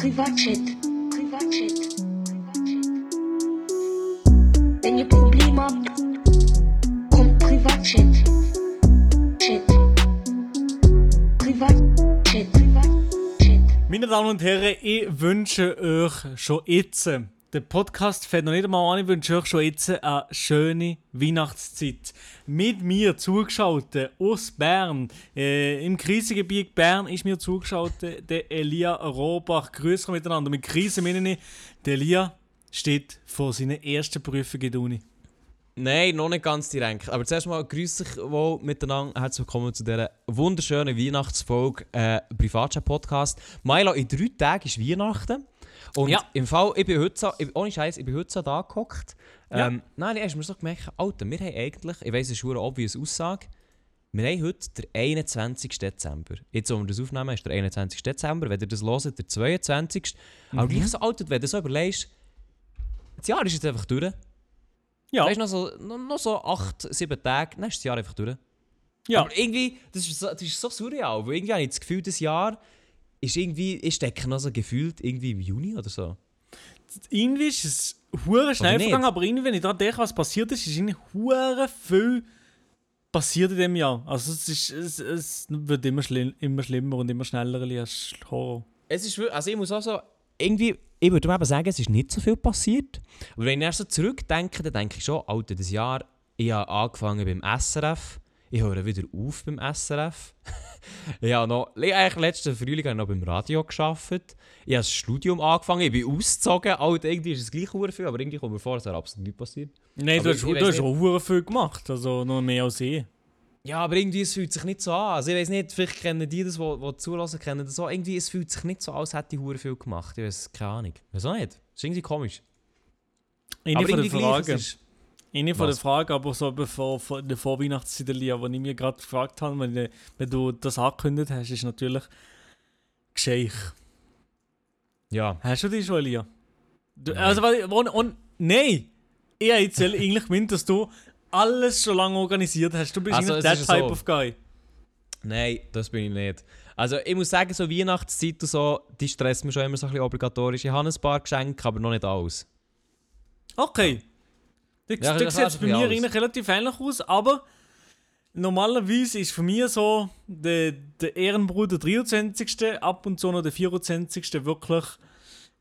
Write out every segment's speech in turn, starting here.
Privatchat. Privatchat. Wenn ihr Probleme habt, kommt Privatchat. Chat. Privatchat. Privatchat. Meine Damen und Herren, ich wünsche euch schon jetzt, der Podcast fängt noch nicht einmal an, ich wünsche euch schon jetzt eine schöne Weihnachtszeit. Mit mir zugeschaltet aus Bern, äh, im Krisengebiet Bern ist mir zugeschaltet der Elia Rohbach. Grüße miteinander. Mit Krise meine ich, der Elia steht vor seiner ersten Prüfung in der Uni. Nein, noch nicht ganz direkt. Aber zuerst mal grüße ich wohl miteinander. Herzlich willkommen zu dieser wunderschönen Weihnachtsfolge äh, Privatchat-Podcast. Milo, in drei Tagen ist Weihnachten. Und Ja. im Fall, ich bin heute so, ich, ohne Scheiß, ich bin heute so da gehockt. Ja. Ähm, Nein, ich habe mir so gemerkt, Alter, wir haben eigentlich, ich weiss, es ist eine obvious Aussage, wir haben heute den 21. Dezember. Jetzt, wo wir das aufnehmen, ist der 21. Dezember. Wenn ihr das hört, der 22. Aber gleich so, Alter, wenn du so überlegst, das Jahr ist jetzt einfach durch. Ja, Weißt du, noch so, noch, noch so 8, 7 Tage, dann ist das Jahr einfach durch. ja. Aber irgendwie, das ist, so, das ist so surreal, weil irgendwie habe ich das Gefühl, das Jahr ist irgendwie, ich stecke noch so gefühlt irgendwie im Juni oder so. irgendwie ist es hure schnell vergangen, aber irgendwie, wenn ich daran denke, was passiert ist, ist irgendwie hure viel passiert in dem Jahr. Also es, ist, es, es wird immer, schlimm, immer schlimmer und immer schneller. Ist Horror. Es ist also ich muss auch so, irgendwie, ich würde eben sagen, es ist nicht so viel passiert. Aber wenn ich erst so zurückdenke, dann denke ich schon, Alter, das Jahr, ich habe angefangen beim SRF, ich höre wieder auf beim SRF. ich habe noch, eigentlich letzten Frühling habe ich noch beim Radio gearbeitet. Ich habe das Studium angefangen, ich bin ausgezogen. Alter, irgendwie ist es gleich viel, aber irgendwie kommt mir vor, es wäre absolut nicht passiert. Nein, Aber du hast, du hast auch viel gemacht. Also noch mehr als ich. Ja, aber irgendwie, es fühlt sich nicht so an. Also ich weiß nicht, vielleicht kennen die das, die, die zulassen, kennen das auch. Irgendwie, es fühlt sich nicht so an, als hätte ich hure viel gemacht. Ich weiß keine Ahnung. Auch nicht. Das ist irgendwie komisch. Eine von der ist- Eine von der Was? Fragen, aber so bevor vor der Vorweihnachtszeit, wo ich mir gerade gefragt habe, wenn, ich- wenn du das angekündigt hast, ist natürlich Gescheich. Ja. Hast du die schon, Elia? Du, Nein. also, und, und, nein! Ich habe jetzt eigentlich gemeint, dass du alles schon lange organisiert hast. Du bist Also, es der Type so. of Guy. Nein, das bin ich nicht. Also ich muss sagen, so Weihnachtszeit und so, die stresst mich schon immer so ein bisschen obligatorisch. Ich habe ein paar Geschenke, aber noch nicht alles. Okay. Das, Ja, das das sieht bei mir alles. eigentlich relativ ähnlich aus, aber normalerweise ist für mich so der, der Ehrenbruder 23. ab und zu noch der 24. wirklich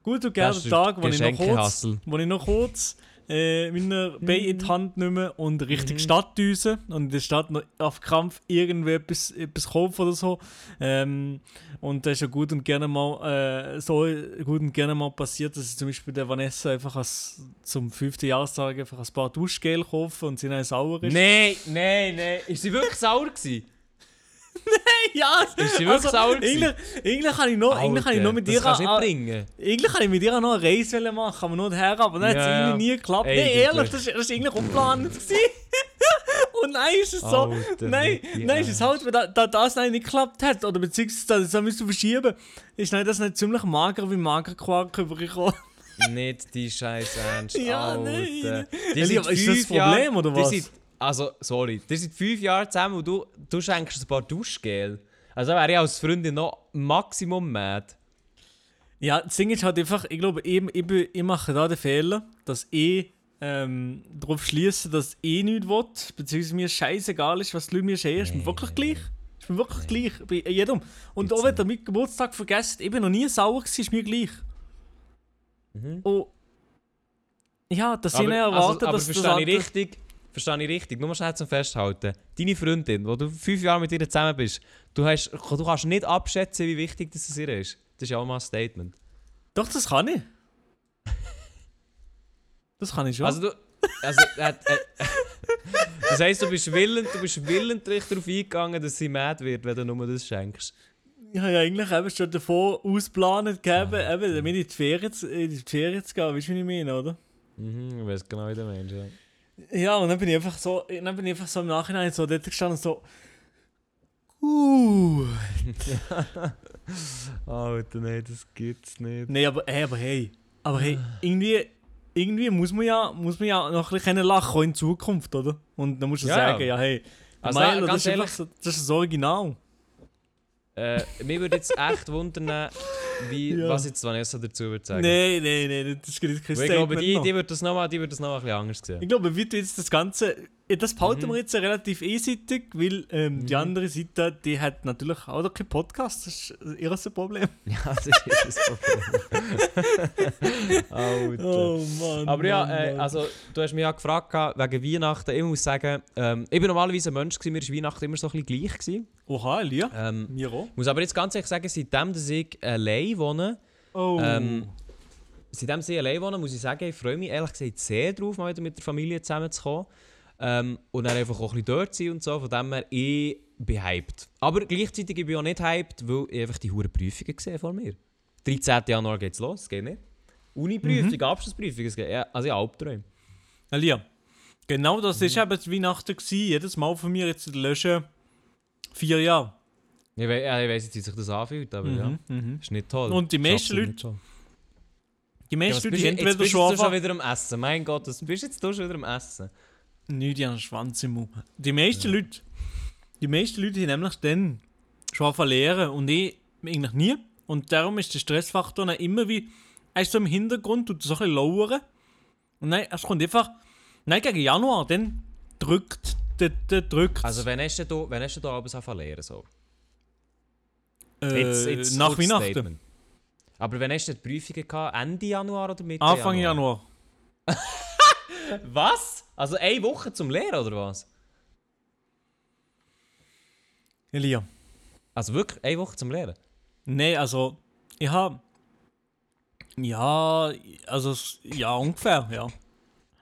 gut und gerne Tag, wo ich noch kurz, wo ich noch kurz äh, meine Beine in die Hand nehme und Richtung Mhm. Stadt düse und in der Stadt noch auf Krampf irgendwie etwas, etwas kaufen oder so. Ähm, und das ist ja gut und gerne mal äh, so gut und gerne mal passiert, dass ich zum Beispiel der Vanessa einfach als, zum 5. Jahrestag einfach ein paar Duschgel kaufe und sie dann sauer ist. Nein, nein, nein. Ist sie wirklich sauer gewesen? Ja! Ist sie wirklich sauer gewesen? eigentlich, eigentlich kann ich noch, eigentlich kann ich noch mit dir das an- bringen. Eigentlich kann ich mit dir noch eine Reise machen, aber nur her, aber dann hat es Ja, nie geklappt. Nein, ehrlich, das ist eigentlich ungeplant. Und nein, ist es so. Alter, nein, Michi, nein, ist es halt, wenn da, da das nicht geklappt hat, oder beziehungsweise das müsst du verschieben, ist nein, das nicht ziemlich mager wie Magerquark übergekommen. Nicht die scheiß Ernst. Ja, Alter. nein. Die Ja, sind ist das Problem, Jahre- oder die was? Sind, also, sorry. Die sind fünf Jahre zusammen und du, du schenkst ein paar Duschgel. Also wäre ich als Freundin noch Maximum mad. Ja, das Ding ist halt einfach, ich glaube, ich, ich, ich mache da den Fehler, dass ich ähm, darauf schließe, dass ich nichts will, beziehungsweise mir scheißegal ist, was die Leute mir sehen. Ist mir wirklich gleich. Ist mir wirklich gleich. Bei jedem. Und auch wenn ihr meinen Geburtstag vergesst, ich bin noch nie sauer gewesen, ist mir gleich. Und ja, dass ich Aber, nicht also, erwartet, aber dass das andere- richtig? Verstehe ich richtig? Nur schnell zum Festhalten. Deine Freundin, wo du fünf Jahre mit ihr zusammen bist, du, hast, du kannst nicht abschätzen, wie wichtig das ihr ist. Das ist ja auch mal ein Statement. Doch, das kann ich. Das kann ich schon. Also du... Also, äh, äh, das heisst, du bist willend, du bist willentlich darauf eingegangen, dass sie mad wird, wenn du nur das schenkst. Ich habe ja eigentlich eben schon davor ausplanet gegeben, eben, damit in die Ferien zu, in die Ferien zu gehen. Weißt du, wie ich meine, oder? Mhm, ich weiß genau, wie der Mensch, ja. Ja, und dann bin ich einfach so, dann bin ich einfach so im Nachhinein so dort gestanden und so. Uh. Alter, nein, das gibt's nicht. Nee, aber hey, aber hey. Aber hey, irgendwie, irgendwie muss man ja, muss man ja noch ein bisschen lachen in Zukunft, oder? Und dann musst du Ja, sagen, ja. hey. Also, Milo, ganz das, ist einfach so, das ist das Original. Äh, mir würde jetzt echt wundern, wie, Ja. was jetzt Vanessa dazu würde sagen. Nein, nein, nein, das ist kein Weil Statement ich glaube, die, noch. die wird das nochmal noch mal ein bisschen anders sehen. Ich glaube, wie du jetzt das Ganze. Das behalten Mhm. wir jetzt relativ einseitig, weil ähm, die andere Seite, die hat natürlich auch noch keinen Podcast. Das ist ihr Problem. Ja, das ist das Problem. Oh Mann. Aber ja, Mann, äh, also du hast mich ja gefragt wegen Weihnachten. Ich muss sagen, ähm, ich bin normalerweise ein Mensch, gewesen, mir war Weihnachten immer so ein bisschen gleich. Gewesen. Oha, Elia. Ähm, Mir auch. muss aber jetzt ganz ehrlich sagen, seitdem dass ich allein wohne, Oh. ähm, seitdem ich allein wohne, muss ich sagen, ich freue mich ehrlich gesagt sehr drauf, mal wieder mit der Familie zusammenzukommen. Ähm, und dann einfach auch ein bisschen dort sein und so. Von dem her, ich bin hyped. Aber gleichzeitig bin ich auch nicht hyped, weil ich einfach die hure Prüfungen gesehen vor mir. 13. Januar geht's los, es geht nicht. Uni-Prüfung, Mhm. Abschlussprüfung, es geht, ja, also ich Albträume. Elia. Genau das Mhm. ist eben Weihnachten gewesen. Jedes Mal von mir jetzt löschen. Vier Jahre. Ich, we ja, ich weiss jetzt, wie sich das anfühlt, aber ja, Mhm, mhm. ist nicht toll. Und die meisten Leute- schon. Die Ja, meisten was Leute die du- jetzt entweder bist schon du schon wieder am Essen. Mein Gott, was bist jetzt du schon wieder am Essen? Nicht, die haben einen Schwanz im Mund. Die meisten Leute, die meisten Leute haben nämlich dann schon lernen und ich eigentlich nie. Und darum ist der Stressfaktor dann immer wie, er ist so im Hintergrund, tut so ein bisschen lowern. Und dann, es kommt einfach, nein, gegen Januar, dann drückt, der, der drückt. Also wenn hast du, wenn hast du da abends zu lernen? So? äh, Jetzt- jetzt nach Weihnachten. Statement. Aber wenn hast du die Prüfungen gehabt? Ende Januar oder Mitte Anfang Januar. Was? Also eine Woche zum Lehren oder was? Elia. Also wirklich eine Woche zum Lehren? Nein, also, ich habe. Ja, also, ja, ungefähr, ja.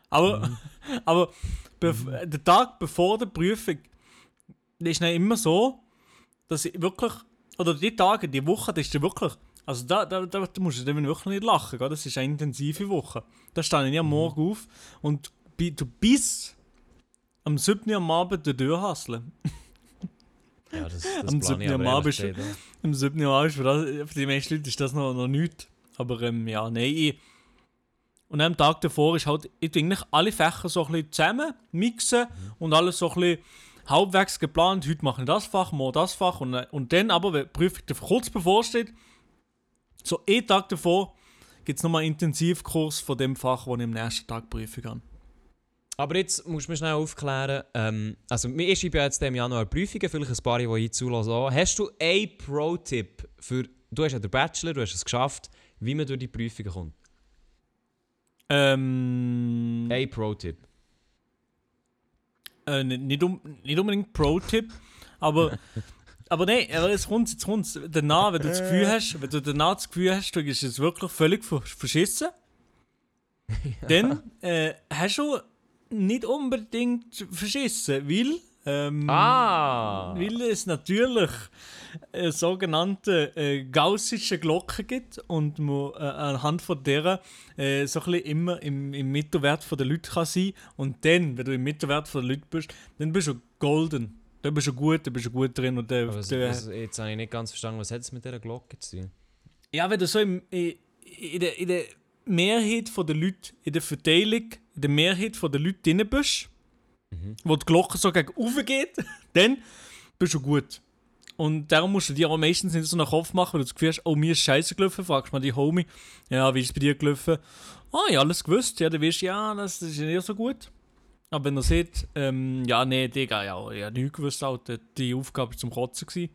Aber, aber bev- der Tag bevor der Prüfung ist dann immer so, dass ich wirklich. Oder die Tage, die Woche, das ist dann wirklich. Also, da, da, da, da musst du dann wirklich nicht lachen, gell? das ist eine intensive Woche. Da stehe ich am Morgen auf und du bis am 7. Uhr am Abend die Tür hasseln. Ja, das, das Am plane ich 7. aber Mal ehrlich bist du- gesagt auch. Am 7. Jahr ist für, das, für die meisten Leute ist das noch, noch nichts. Aber ähm, ja, nein. Ich, und am Tag davor ist halt, ich eigentlich alle Fächer so ein bisschen zusammen, mixen und alles so ein bisschen halbwegs geplant. Heute mache ich das Fach, morgen das Fach. Und, äh, und dann aber, wenn die Prüfung kurz bevorsteht, so einen Tag davor, gibt es nochmal einen Intensivkurs von dem Fach, wo ich am nächsten Tag Prüfung habe. Aber jetzt musst du mir schnell aufklären, ähm, also mir ist ja jetzt im Januar Prüfungen, vielleicht ein paar, die hier zulassen auch. Hast du einen Pro-Tipp für, du hast ja den Bachelor, du hast es geschafft, wie man durch die Prüfungen kommt? Ähm, Ein Pro-Tipp. Äh, nicht, nicht, um, nicht unbedingt Pro-Tipp, aber, aber nein, aber jetzt kommt's, jetzt kommt's. Danach, wenn du das Gefühl hast, wenn du danach das Gefühl hast, du bist jetzt wirklich völlig ver- verschissen, dann äh, hast du nicht unbedingt verschissen, weil, ähm, Ah! weil es natürlich eine sogenannte äh, gaussische Glocke gibt und man äh, anhand von der äh, so ein bisschen immer im, im Mittelwert von der Leute kann sein und dann, wenn du im Mittelwert von der Leute bist, dann bist du golden. Dann bist du gut, dann bist du gut drin und der, Aber was, der, was, jetzt habe ich nicht ganz verstanden, was hat es mit dieser Glocke zu tun? ja, wenn du so im, in, in, der, in der Mehrheit von der Leute, in der Verteilung, in der Mehrheit von der Leute drin bist, wo die Glocke so gegen oben geht, dann bist du gut. Und darum musst du dir auch meistens nicht so einen Kopf machen, weil du das Gefühl hast, oh, mir ist scheiße gelaufen, fragst mal die Homie, ja, wie ist es bei dir gelaufen? Ah, ja, alles gewusst, ja, dann weißt du, ja, das, das ist nicht so gut. Aber wenn er sieht, ähm, ja, nee, Digga, ja, ich habe nichts gewusst, Alter, die Aufgabe war zum Kotzen. Gewesen.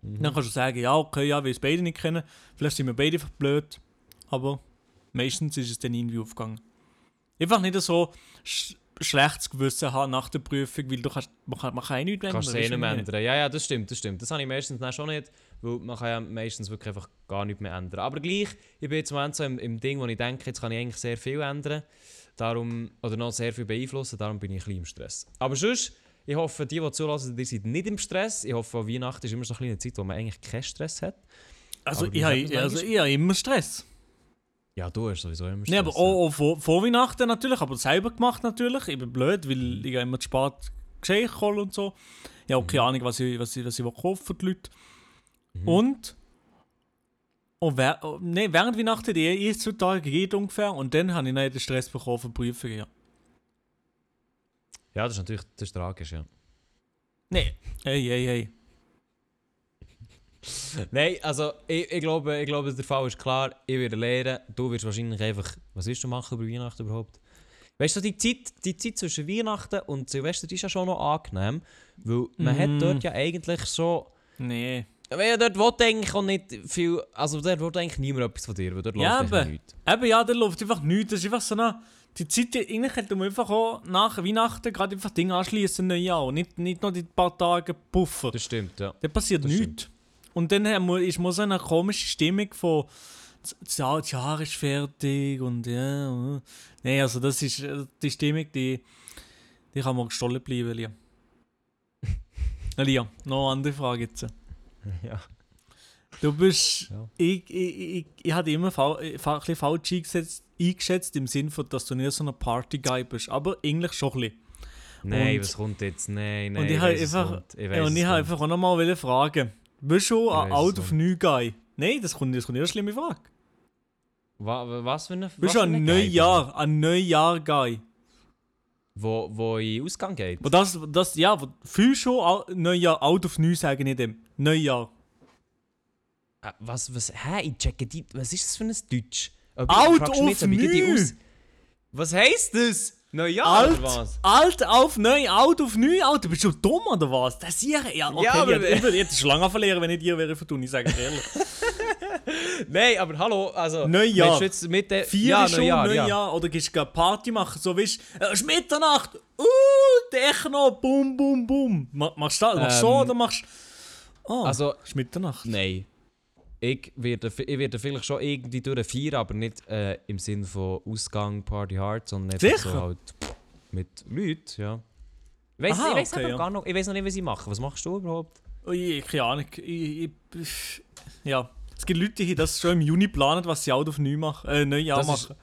Dann kannst du sagen, ja, okay, ja, weil es beide nicht kennen, vielleicht sind wir beide einfach blöd, aber meistens ist es dann irgendwie aufgegangen. Einfach nicht so sch schlechtes Gewissen haben nach der Prüfung, weil du kannst, man kann, man kann eh nichts Kannst du eh ändern. Ja, ja, das stimmt, das stimmt. Das habe ich meistens dann schon nicht, weil man kann ja meistens wirklich einfach gar nichts mehr ändern. Aber gleich, ich bin jetzt im Moment so im, im Ding, wo ich denke, jetzt kann ich eigentlich sehr viel ändern. Darum, oder noch sehr viel beeinflussen, darum bin ich ein bisschen im Stress. Aber sonst, ich hoffe, die, die zulassen, die sind nicht im Stress. Ich hoffe, Weihnachten ist immer so eine kleine Zeit, wo man eigentlich keinen Stress hat. Also, ich habe also, ich habe immer Stress. Ja, du hast sowieso immer Stress. Nee, aber auch, auch vor, vor Weihnachten natürlich, aber selber gemacht natürlich. Ich bin blöd, weil ich habe immer zu spät Geschenke hole und so. Ich habe auch keine Ahnung, was ich, was ich, was ich kaufen für die Leute. Und, und wer, oh, nee, während Weihnachten, die ersten zwei Tage geht ungefähr, und dann habe ich dann den Stress bekommen für Prüfungen, ja. Ja, das ist natürlich das ist tragisch, ja. Nee, hey, hey, hey. Nein, also ich, ich, glaube, ich glaube, der Fall ist klar. Ich werde lernen. Du wirst wahrscheinlich einfach. Was willst du machen über Weihnachten überhaupt? Weißt du, die Zeit, die Zeit zwischen Weihnachten und Silvester ist ja schon noch angenehm. Weil man Mhm. hat dort ja eigentlich so. Nee. Weil ja, dort will eigentlich auch nicht viel. Also dort will eigentlich niemand etwas von dir, weil dort Ja, läuft eigentlich nichts. Eben ja, da läuft einfach nichts. Das ist einfach so eine... Die Zeit, eigentlich hätte man einfach auch nach Weihnachten gerade einfach Dinge anschließen, Neujahr. Nicht, nicht nur die paar Tage Puffer. Das stimmt, ja. Da passiert Das nichts. Und dann ist man so eine komische Stimmung von das- Jahr, Jahr ist fertig und ja. Nein, also das ist äh, die Stimmung, die, die kann man gestohlen bleiben, Lia. Lia, noch eine andere Frage jetzt. ja. Du bist. Ja. Ich, ich, ich, ich hatte immer fa äh, fa ein bisschen falsch eingesetzt, eingeschätzt im Sinne von, dass du nicht so ein Party-Guy bist. Aber eigentlich schon ein bisschen. Nein, Und- was kommt jetzt? Nein, nein. und ich habe einfach. Ich ja, und ich habe einfach auch noch mal fragen. Bist du ein Out of. New Guy? Nein, das kommt, das kommt nicht eine schlimme Frage. Wa- wa- Was für eine. Bist was du ein? Neujahr, ein Neujahr-Guy? Wo, wo in Ausgang geht? Wo das, das, ja, wo- du au- Neujahr, Out of New sagen ich dem. Neujahr. Äh, Was, was, hä? Ich checke die. Was ist das für ein Deutsch? Ob du mich of jetzt, Nü. Aus- Was heisst das? Neujahr Alt, oder was? alt auf neu, out auf neu, Alter, bist du dumm oder was? Das hier, ja, okay, Ja, aber- ich, ich, würde jetzt schon lange verlieren, wenn ich dir wäre vertun, ich sage ehrlich. Nein, aber hallo, also. Neujahr. du jetzt mit der. Vier ja, ist schon Neujahr, Neujahr, ja. oder gehst du Party machen, so weißt du, es ist Mitternacht, uh, Techno, bum, bum, bum. Ma- Machst du das, machst du so Ähm, oder machst du... Oh, Also, ist Mitternacht. nein. Ich werde, ich werde vielleicht schon irgendwie durchfeiern, aber nicht äh, im Sinn von Ausgang, Party Hard, sondern einfach Sicher? so halt mit Leuten, ja. Ich weiß, okay, einfach ja. gar noch, ich weiß noch nicht, was ich mache. Was machst du überhaupt? Oh, ich, keine Ahnung. Ich, ich, ja, es gibt Leute, die das schon im Juni planen, was sie out auf neu machen, äh, Neujahr Das ist-.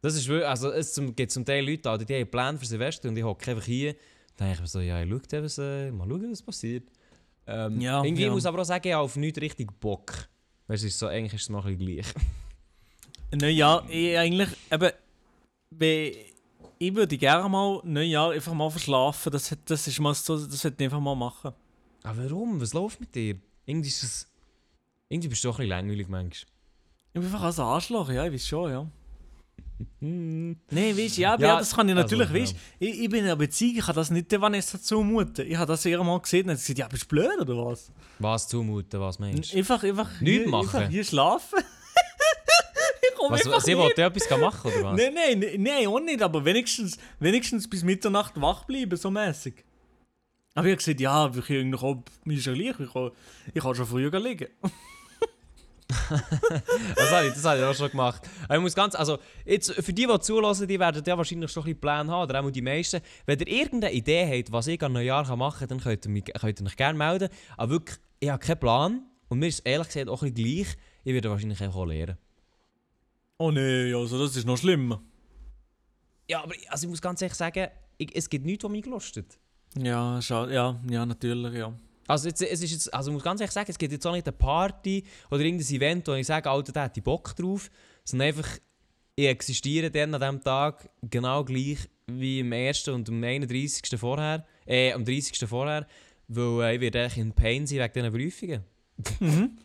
Das ist wirklich, also es gibt zum Teil Leute, die haben Pläne für Silvester und ich hocke einfach hier. Dann denke ich mir so, ja, ich schau was, äh, mal schauen, was passiert. Ähm, Ja, irgendwie ja. muss aber auch sagen, ich habe auf nichts richtig Bock. Weißt du, es ist so, eigentlich ist es noch ein bisschen gleich. Neujahr, ich eigentlich, eben, ich würde gerne mal Neujahr einfach mal verschlafen. Das, das ist mal so, das sollte ich einfach mal machen. Aber warum? Was läuft mit dir? Irgendwie ist es... Irgendwie bist du doch ein bisschen langweilig manchmal. Ich bin einfach als Arschloch, ja, ich weiß schon, ja. Nein, weißt du, ja, Ja, das kann ich also, natürlich, ja. weißt ich, ich bin in einer Beziehung, ich kann das nicht der Vanessa zumuten. Ich habe das eher mal gesehen und hat gesagt, ja, bist du blöd oder was? Was zumuten, was meinst du? Einfach, einfach, Nichts hier, machen. einfach hier schlafen. Was, sie wollte etwas machen, oder was? Nein, nein, nein, auch nicht, aber wenigstens, wenigstens bis Mitternacht wach bleiben, so mäßig. Aber ich habe gesagt, ja, wir können mir ist ja gleich, ich kann, ich kann schon früher liegen. Das habe ich, das habe ich auch schon gemacht. Aber ich muss ganz, also, jetzt, für die, die zulassen, die werden ja wahrscheinlich schon ein bisschen Pläne haben, oder auch die meisten. Wenn ihr irgendeine Idee habt, was ich an Neujahr machen kann, dann könnt ihr, mich, könnt ihr euch gerne melden. Aber wirklich, ich habe keinen Plan. Und mir ist ehrlich gesagt auch ein bisschen gleich. Ich werde wahrscheinlich auch lernen. Oh nein, also das ist noch schlimmer. Ja, aber also ich muss ganz ehrlich sagen, ich, es gibt nichts, was mich gelustet. Ja, schade, ja, ja, natürlich, ja. Also, jetzt, es ist jetzt, also ich muss ganz ehrlich sagen, es gibt jetzt auch nicht eine Party oder irgendein Event, wo ich sage, Alter, da hätte ich Bock drauf. Sondern einfach, ich existiere dann an diesem Tag genau gleich wie am 1. und am 31. vorher. Äh, am 30. vorher. Weil äh, ich werde eigentlich in Pain sein wegen diesen Prüfungen.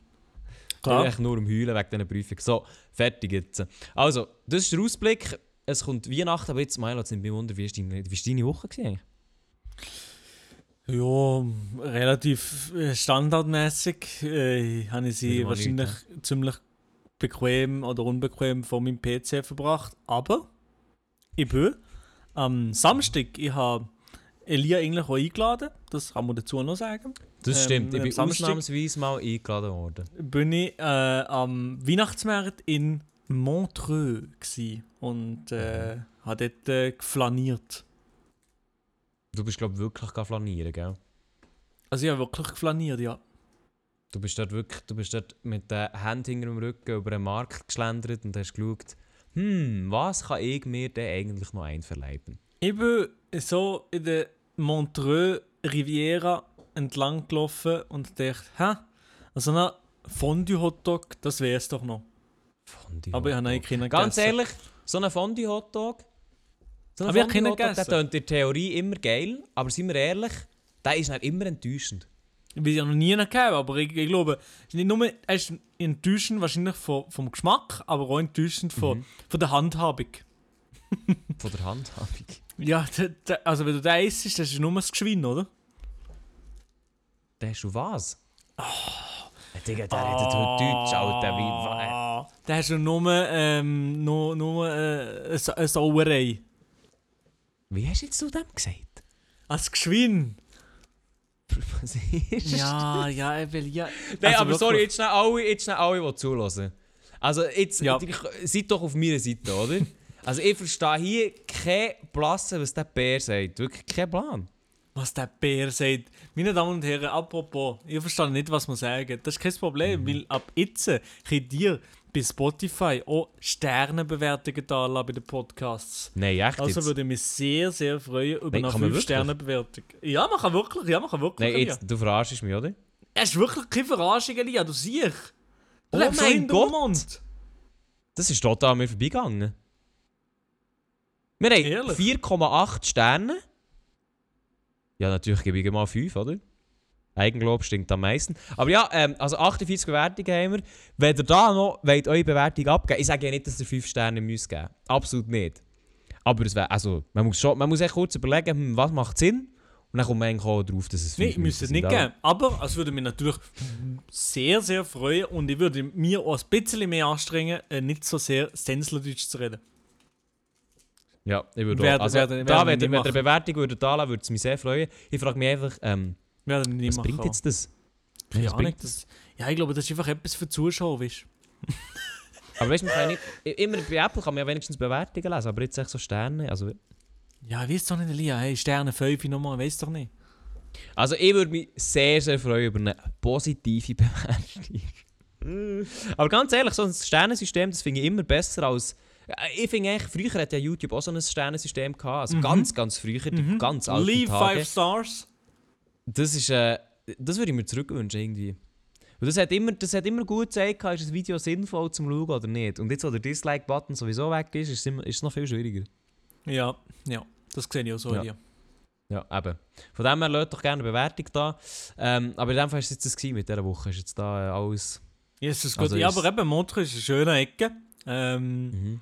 Ich bin Klar. eigentlich nur am Heulen wegen diesen Prüfungen. So, fertig jetzt. Also, das ist der Ausblick. Es kommt Weihnachten, aber jetzt, Milo, jetzt nimmt mich wunder, wie war deine, wie deine Woche? Eigentlich? Ja, relativ äh, standardmäßig äh, habe ich sie Wieder mal wahrscheinlich ziemlich bequem oder unbequem vor meinem PC verbracht. Aber ich bin am Samstag, ich habe Elia eigentlich auch eingeladen, das kann man dazu noch sagen. Das Ähm, stimmt, ich am bin Samstag- ausnahmsweise mal eingeladen worden. Bin ich äh, am Weihnachtsmarkt in Montreux gsi und äh, habe dort äh, geflaniert. Du bist, glaube ich, wirklich flanieren, gell? Also ich habe wirklich geflaniert, ja. Du bist dort wirklich, du bist dort mit den Händen hinter dem Rücken über den Markt geschlendert und hast geschaut, hm, was kann ich mir denn eigentlich noch einverleiben? Ich bin so in der Montreux Riviera entlang gelaufen und dachte, hä? Also ein Fondue-Hotdog, das wäre es doch noch. Fondue Aber ich habe eigentlich keinen Ganz gegessen. ehrlich, so ein Fondue-Hotdog, so Aber ich habe Fondue-Hotdog, der gegessen. tönt in der Theorie immer geil, aber seien wir ehrlich, der ist dann immer enttäuschend. Wie ja noch nie gegeben, aber ich, ich glaube, es ist nicht nur er ist enttäuschend wahrscheinlich vom, vom Geschmack, aber auch enttäuschend von, Mhm. von der Handhabung. Von der Handhabung. Ja, d- d- also wenn du den isst, das ist nur das Geschwinn, oder? Der hast du was? Oh. Digga, der redet heute Deutsch, Alter. Wie, wa- Ah, Da hast du nur, ähm, nur, nur äh, eine Sauerei. Wie hast du jetzt zu dem gesagt? Als Geschwinn? Was ist das? Ja, ja, ich will, ja. Nein, Also aber sorry, jetzt schnell alle, jetzt schnell alle, die zulassen. Also jetzt, Ja. ich- seid doch auf meiner Seite, oder? also ich verstehe hier kein Blassen, was der Bär sagt. Wirklich kein Plan. Was der Bär sagt. Meine Damen und Herren, apropos, ich verstehe nicht, was man sagen. Das ist kein Problem, weil ab jetzt könnt ihr bei Spotify auch Sternebewertungen da bei den Podcasts. Nein, echt Also jetzt? würde ich mich sehr, sehr freuen über Nein, eine kann man 5-Sterne-Bewertung. Ja, man kann wirklich, ja, man kann wirklich. Nein, jetzt, du verarschst mich, oder? Es ist wirklich keine Verarschung, Elia, du siehst. Du Oh mein Gott. Mund. Das ist total an mir vorbeigegangen. Wir haben Ehrlich? 4,8 Sterne. Ja, natürlich gebe ich mal 5, oder? Eigenlob stinkt am meisten. Aber ja, ähm, also 48 Bewertungen haben wir. Wenn ihr da noch wollt, eure Bewertung abgeben ich sage ja nicht, dass ihr 5 Sterne müsst geben Absolut nicht. Aber es wär, also, man muss schon, man muss echt kurz überlegen, hm, was macht Sinn? Und dann kommt man eigentlich auch drauf, dass es 5 Nein, ich müsste es nicht geben. Aber es würde mich natürlich sehr, sehr freuen und ich würde mir auch ein bisschen mehr anstrengen, äh, nicht so sehr Stänzlerdeutsch zu reden. Ja, ich würde auch. Also, da, werden wenn, ihr- eine Bewertung würdet würde es mich sehr freuen. Ich frage mich einfach, ähm, Wir nicht was bringt jetzt das? Keine was Ahnung. Das, ja, ich glaube, das ist einfach etwas für Zuschauer, weißt Aber weißt du, man kann ja nicht, immer bei Apple kann man ja wenigstens Bewertungen lesen, aber jetzt echt so Sterne. Also, Ja, ich weiß doch nicht, Elia. Hey, Sterne 5 nochmal, weiß doch nicht. also ich würde mich sehr, sehr freuen über eine positive Bewertung. aber ganz ehrlich, so ein Sternensystem, das finde ich immer besser als. Äh, Ich finde eigentlich, früher hat ja YouTube auch so ein Sternensystem gehabt. Also ganz, ganz früher, die ganz alten Leave Tage. 5 Stars. Das ist, äh, das würde ich mir zurückwünschen irgendwie. Und das hat immer, das hat immer gut gezeigt, ist das Video sinnvoll zum Schauen oder nicht. Und jetzt, wo der Dislike-Button sowieso weg ist, ist es, immer, ist es noch viel schwieriger. Ja, ja. Das sehe ich auch so, Ja. Elia. Ja, eben. Von dem her, lasst doch gerne eine Bewertung da. Ähm, aber in dem Fall war es jetzt das gewesen mit dieser Woche. Ist jetzt da äh, alles... Jesus gut. Also ja, aber eben, Montag ist eine schöne Ecke. Ähm, Mhm.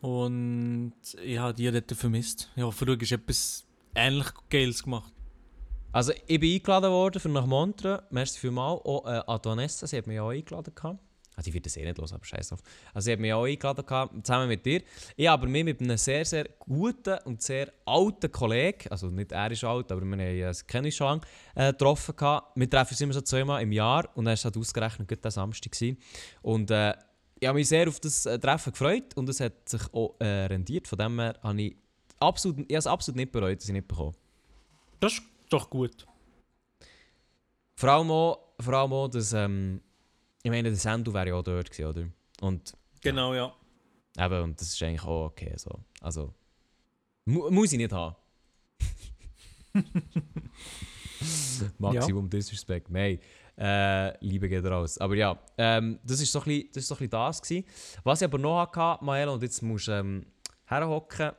Und ich habe die dort vermisst. Ich hoffe, du hast etwas ähnlich Geiles gemacht. Also, ich bin eingeladen worden für nach Montreux. Merci vielmals. Auch äh, an Vanessa, sie hat mich auch eingeladen. Gehabt. Ah, die wird das eh nicht los, aber scheiß drauf. Also, sie hat mich auch eingeladen, zusammen mit dir. Ich habe mich mit einem sehr, sehr guten und sehr alten Kollegen, also nicht er ist alt, aber wir haben, äh, das kenne ich schon lange, äh, getroffen. Wir treffen uns immer so zweimal im Jahr und dann war halt ausgerechnet gerade der Samstag. Gewesen. Und äh, ich habe mich sehr auf das äh, Treffen gefreut und es hat sich auch äh, rendiert. Von dem her habe ich absolut, ich habe es absolut nicht bereut, dass ich nicht bekomme. Das ist doch gut. Vor allem auch, vor allem auch dass, ähm, ich meine, der Sandu wäre ja auch dort gewesen, oder? Und Genau, ja. eben, und das ist eigentlich auch okay so. Also, mu muss ich nicht haben. Maximum Disrespect. Nein, äh, Liebe geht raus. Aber ja, ähm, das ist so ein bisschen das, so ein das gewesen. Was ich aber noch hatte, Mael, und jetzt musst du ähm, herhocken,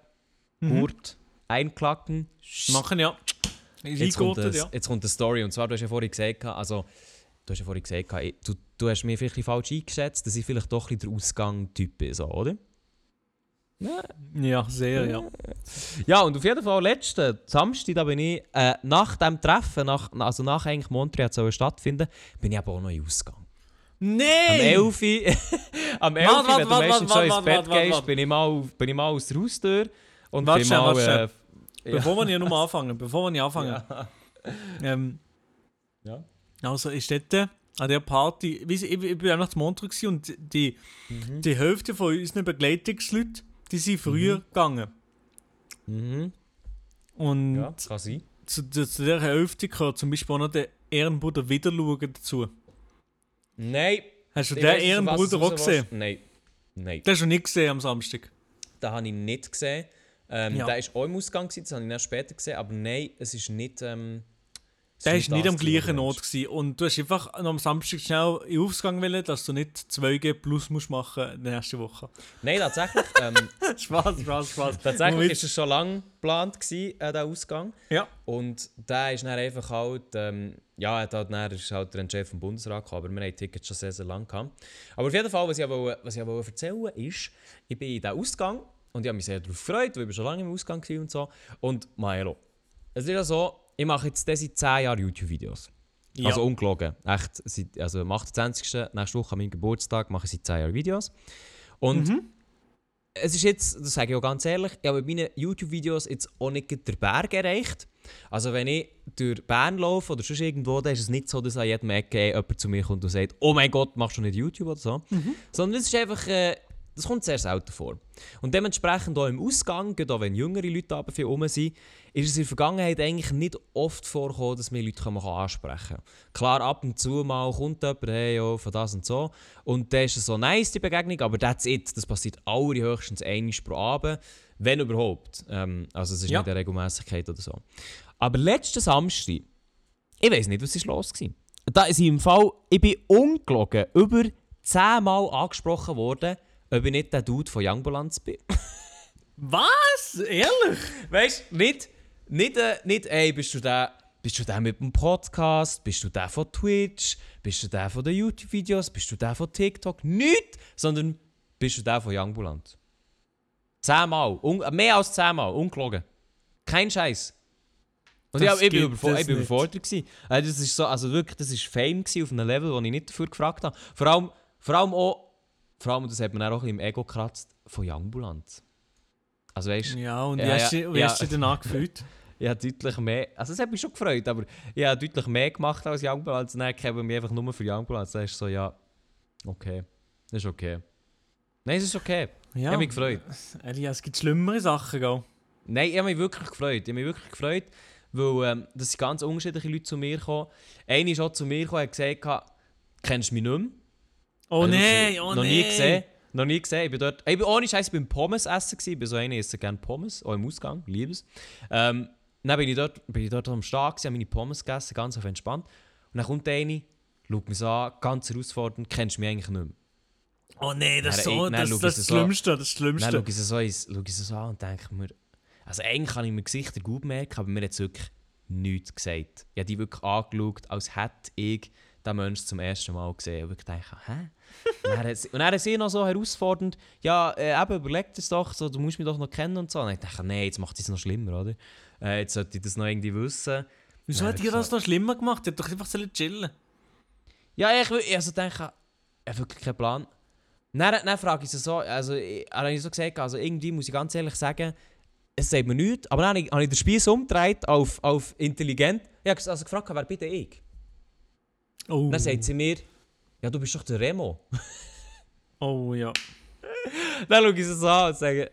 Mhm. Gurt, einklacken. Machen ja. Jetzt kommt, das, ja. jetzt kommt eine Story. Und zwar, du hast ja vorhin gesagt, also, du hast ja vorhin gesagt, du, du hast mir vielleicht ein falsch eingeschätzt, dass ich vielleicht doch ein bisschen der Ausgang-Typ bin, so, oder? Ja, sehr, ja. Ja, und auf jeden Fall, letzten Samstag, da bin ich, äh, nach dem Treffen, nach, also nach eigentlich Montreal soll stattfinden, bin ich aber auch noch in Ausgang. Am Nein! 11. am 11. Warte, wenn du meistens schon ins Bett gehst, bin ich, mal, auf- bin ich mal aus der Haustür und Warte bin mal... warte. Äh, Bevor wir hier nochmal anfangen, bevor wir hier anfangen. ja. Ähm, Ja. also ist dort äh, an der Party, ich, ich, ich bin auch noch zu Montreux gewesen und die, Mhm. die Hälfte von unseren Begleitungsleuten, die sind früher gegangen. Mhm. Und Ja, kann sein. zu, zu, zu der Hälfte gehört zum Beispiel auch noch der Ehrenbruder Wiederschauen dazu. Nein. Hast du Ich den was Ehrenbruder auch gesehen? Nein. Nein. Den hast du nicht gesehen am Samstag. Den habe ich nicht gesehen. Ähm, Ja. Der war auch im Ausgang, gewesen, das habe ich erst später gesehen. Aber nein, es ist nicht, ähm, es Der war das nicht am gleichen Ort. Gewesen. Und du hast einfach noch am Samstag schnell in den Aufgang wollen, dass du nicht 2G plus musst machen in der nächsten Woche. Nein, tatsächlich. Ähm, Spaß, Spaß, Spaß. tatsächlich ist es schon lange geplant, gewesen, äh, der Ausgang. Ja. Und der ist dann einfach halt, ähm, ja, hat halt dann ist halt der Entscheid vom Bundesrat gekommen, aber wir haben die Tickets schon sehr, sehr lange gehabt. Aber auf jeden Fall, was ich aber, was ich erzählen wollte, ist, ich bin in diesem Ausgang und ich habe mich sehr darauf gefreut, weil ich schon lange im Ausgang war und so. Und Maelo, es ist ja so, ich mache jetzt das seit 10 Jahren YouTube-Videos. Ja. Also ungelogen. Echt, seit, also am 28. nächste Woche an meinem Geburtstag mache ich seit 10 Jahren Videos. Und Mhm. es ist jetzt, das sage ich auch ganz ehrlich, ich habe mit meinen YouTube-Videos jetzt auch nicht den Berg erreicht. Also wenn ich durch Bern laufe oder sonst irgendwo, dann ist es nicht so, dass an jedem Ecke jemand zu mir kommt und sagt, oh mein Gott, machst du nicht YouTube oder so. Sondern es ist einfach, äh, das kommt sehr selten vor. Und dementsprechend auch im Ausgang, gerade auch wenn jüngere Leute aber viel rum sind, ist es in der Vergangenheit eigentlich nicht oft vorgekommen, dass mir Leute ansprechen können. Klar, ab und zu mal kommt jemand, hey, ja, von das und so. Und dann ist es so nice, die Begegnung, aber that's it. Das passiert allerhöchstens einmal pro Abend, wenn überhaupt. Ähm, also es ist Ja. nicht eine Regelmäßigkeit oder so. Aber letzten Samstag, ich weiß nicht, was ist los war. Da ist im Fall, ich bin ungelogen über 10 Mal angesprochen worden, ob ich nicht der Dude von Youngbalance bin. Was? Ehrlich? Weißt du, nicht, nicht, äh, nicht, ey, bist du der, bist du der mit dem Podcast, bist du der von Twitch, bist du der von den YouTube-Videos, bist du der von TikTok, nicht, sondern bist du der von Youngbulant. Zehnmal, un mehr als zehnmal, ungelogen. Kein Scheiß. Und Das ja, ich bin, überfor ich bin überfordert. Gewesen. Äh, das ist so, also wirklich, das ist Fame auf einem Level, wo ich nicht dafür gefragt habe. Vor allem, vor allem auch, vor allem, das hat man auch im Ego gekratzt, von Youngbulant. Also weißt Ja, und Ja, wie hast ja, du wie ja. hast du dich denn angefühlt? ich habe deutlich mehr, also es hat mich schon gefreut, aber ich habe deutlich mehr gemacht als Youngbalance. Dann haben wir mich einfach nur für Youngbalance. Dann ist so, ja, okay, das ist okay. Nein, es ist okay. Ich Ja, habe mich gefreut. Elias, es gibt schlimmere Sachen, gell? Nein, ich habe mich wirklich gefreut. Ich habe mich wirklich gefreut, weil ähm, das sind ganz unterschiedliche Leute zu mir gekommen. Einer ist auch zu mir gekommen und hat gesagt, kennst du mich nicht mehr? Oh nein, oh Noch nein. nie gesehen. Noch nie gesehen. Ich bin dort. Ich bin ohne Scheiß beim Pommes essen gewesen. Ich bin so einer, ich esse gerne Pommes, auch im Ausgang, liebe es. Ähm, dann bin ich dort, bin ich dort am Start, gewesen, habe meine Pommes gegessen, ganz auf entspannt. Und dann kommt der eine, schaut mich so an, ganz herausfordernd, kennst du mich eigentlich nicht mehr. Oh nein, das ist Dann- so, dann das, ich das, sie ist so- das Schlimmste, das das Dann Schlimmste. schaue ich sie so, ins- schaue ich sie so an und denke mir, also eigentlich kann ich mir Gesichter gut merken, aber mir hat es wirklich nichts gesagt. Ich habe die wirklich angeschaut, als hätte ich den Menschen zum ersten Mal gesehen. Und ich dachte, hä? Und dann hat sie- und dann hat sie noch so herausfordernd, ja, äh, eben, überleg das doch, so, du musst mich doch noch kennen und so. Und ich dachte, nein, jetzt macht es noch schlimmer, oder? Äh, jetzt sollte ich das noch irgendwie wissen. Wieso hat ihr das so- noch schlimmer gemacht? Ihr hättet doch einfach sollen chillen Ja, ich, ich also denke, ich habe wirklich keinen Plan. Dann, dann frage ich sie so, also ich, habe ich so gesagt, also irgendwie muss ich ganz ehrlich sagen, es sagt mir nichts, aber dann habe ich, habe ich den Spieß umgedreht auf, auf intelligent. Ich habe also gefragt, wer denn ich? Oh. Dann sagt sie mir, ja du bist doch der Remo. oh ja. dann schaue ich sie so an und sage,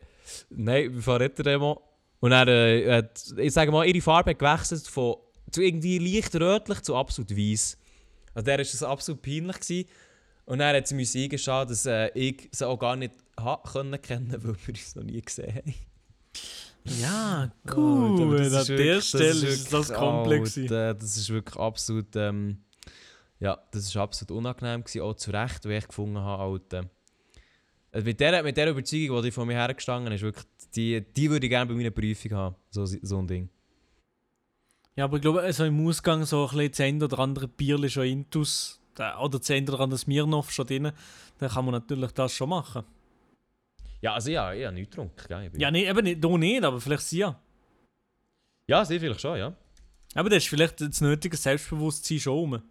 nein, bin von nicht der Remo. Und dann, äh, hat, ich sage mal, ihre Farbe hat gewechselt von zu irgendwie leicht rötlich zu absolut weiß. Also der war es absolut peinlich. Gewesen. Und dann hat sie mir eingestehen, dass äh, ich sie auch gar nicht können kennen, weil wir uns noch nie gesehen haben. Ja, Oh, cool. aber das An ist der Stelle ist wirklich- das komplex. Alter, das ist wirklich absolut, ähm, ja, das ist absolut unangenehm gewesen, auch zu Recht, wie ich gefunden habe, Alter. Also mit der, mit der Überzeugung, die von mir hergestanden ist, wirklich, die, die würde ich gerne bei meiner Prüfung haben, so, so ein Ding. Ja, aber ich glaube, also im Ausgang so ein bisschen das eine oder andere Bierli schon Intus oder das eine oder andere Smirnoff schon drin, dann kann man natürlich das schon machen. Ja, also ja, ich habe nichts getrunken, gell? Ja, nee, eben nicht, du nicht, aber vielleicht sie ja. ja, sie vielleicht schon, ja. Aber das ist vielleicht das nötige Selbstbewusstsein schon rum.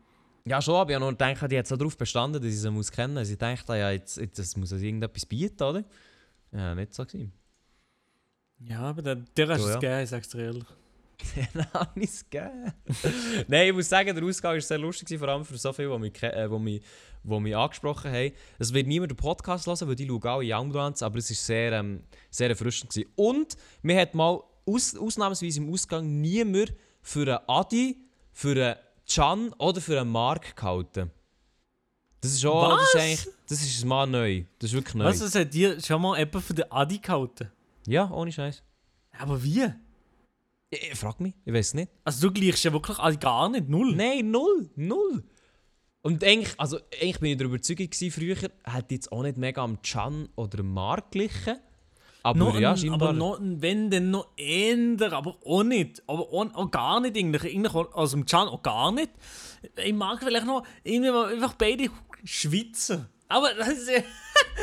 Ja, schon, aber ich habe gedacht, die hat so darauf bestanden, dass ich sie muss kennen muss. Sie dachte, ja, jetzt, jetzt das muss also irgendetwas bieten, oder? Ja, nicht so gewesen. Ja, aber der, der hast So, es gegeben, sagst du ehrlich. Dann habe ich es gegeben. Nein, ich muss sagen, der Ausgang war sehr lustig, gewesen, vor allem für so viele, die mich, äh, die mich, die mich angesprochen haben. Es wird niemand den Podcast hören, weil die schauen alle Youngbloods, aber es war sehr, ähm, sehr erfrischend. Gewesen. Und mir hat mal aus, ausnahmsweise im Ausgang niemand für einen Adi, für einen Can oder für einen Mark gehalten. Das ist auch, das ist Was? eigentlich, das ist mal neu. Das ist wirklich neu. Was, das hat dir schon mal jemand für den Adi gehalten? Ja, ohne Scheiß. Aber wie? Ich, ich frag mich, ich weiß nicht. Also du gleichst ja wirklich alle gar nicht, null. Nein, null, null. Und eigentlich, also eigentlich bin ich der Überzeugung gewesen, früher hätte ich jetzt auch nicht mega am Can oder am Mark glichen. Aber Noch ja, ein, aber noch, ein- wenn dann noch ändern, aber auch nicht. Aber auch, auch gar nicht eigentlich. eigentlich also im Can auch gar nicht. Ich mag vielleicht noch irgendwie mal einfach beide Schweizer. Aber das ist ja...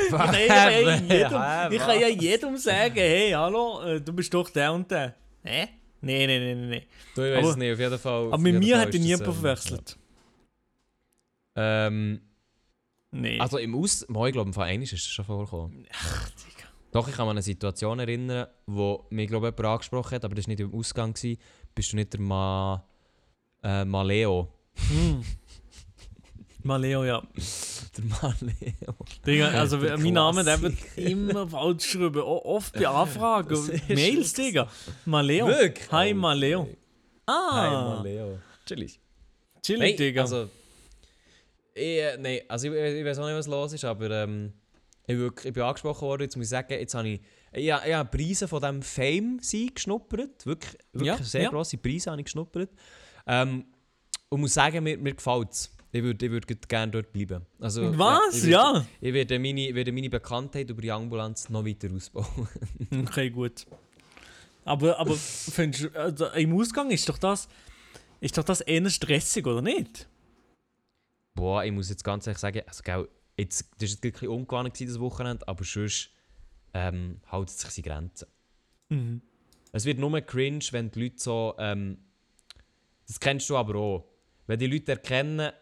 Ich kann ja jedem, ich kann ja jedem sagen, hey, hallo, äh, du bist doch der und der. Hä? Nein, nein, nein, nein. Du, ich weiß aber- es nicht, auf jeden Fall. Aber mit mir Fall ich das, niemand ähm, verwechselt. ja. Ähm, Nein. also im Aus... Mal, ich glaube, im Fall ist es schon vorgekommen. Doch, ich kann mich an eine Situation erinnern, wo mich, glaube ich, jemand angesprochen hat, aber das war nicht im Ausgang. Gewesen. Bist du nicht der Ma... Äh, Maleo? Hm. Maleo, ja. Der Maleo. Digga, also Der mein Name der wird immer falsch geschrieben. Oft bei Anfragen, Mails, Digga. Maleo. Wirklich? Hi, Oh, Maleo. Ah, Hi, Maleo. Chillig. chillig, Nein, Digga. also... Ich, äh, nein, also ich, ich weiß auch nicht, was los ist, aber ähm, ich, wirklich, ich bin angesprochen worden, jetzt muss ich sagen, jetzt habe ich... Ich, ich habe Preise von diesem Fame sein geschnuppert. Wirklich, wirklich Ja, sehr ja. grosse Preise habe ich geschnuppert. Ähm, und muss sagen, mir, mir gefällt es. Ich würde ich würd gerne dort bleiben. Also, Was? ich würde- Ja. Ich werde meine, werde meine Bekanntheit über die Ambulanz noch weiter ausbauen. Okay, gut. Aber, aber findest du, also, im Ausgang ist doch das... Ist doch das eher stressig, oder nicht? Boah, ich muss jetzt ganz ehrlich sagen, also, gell, jetzt, das war bisschen ungewohnt gewesen, das Wochenende, aber sonst ähm, hält es sich seine Grenzen. Mhm. Es wird nur cringe, wenn die Leute so. Ähm, das kennst du aber auch. Wenn die Leute erkennen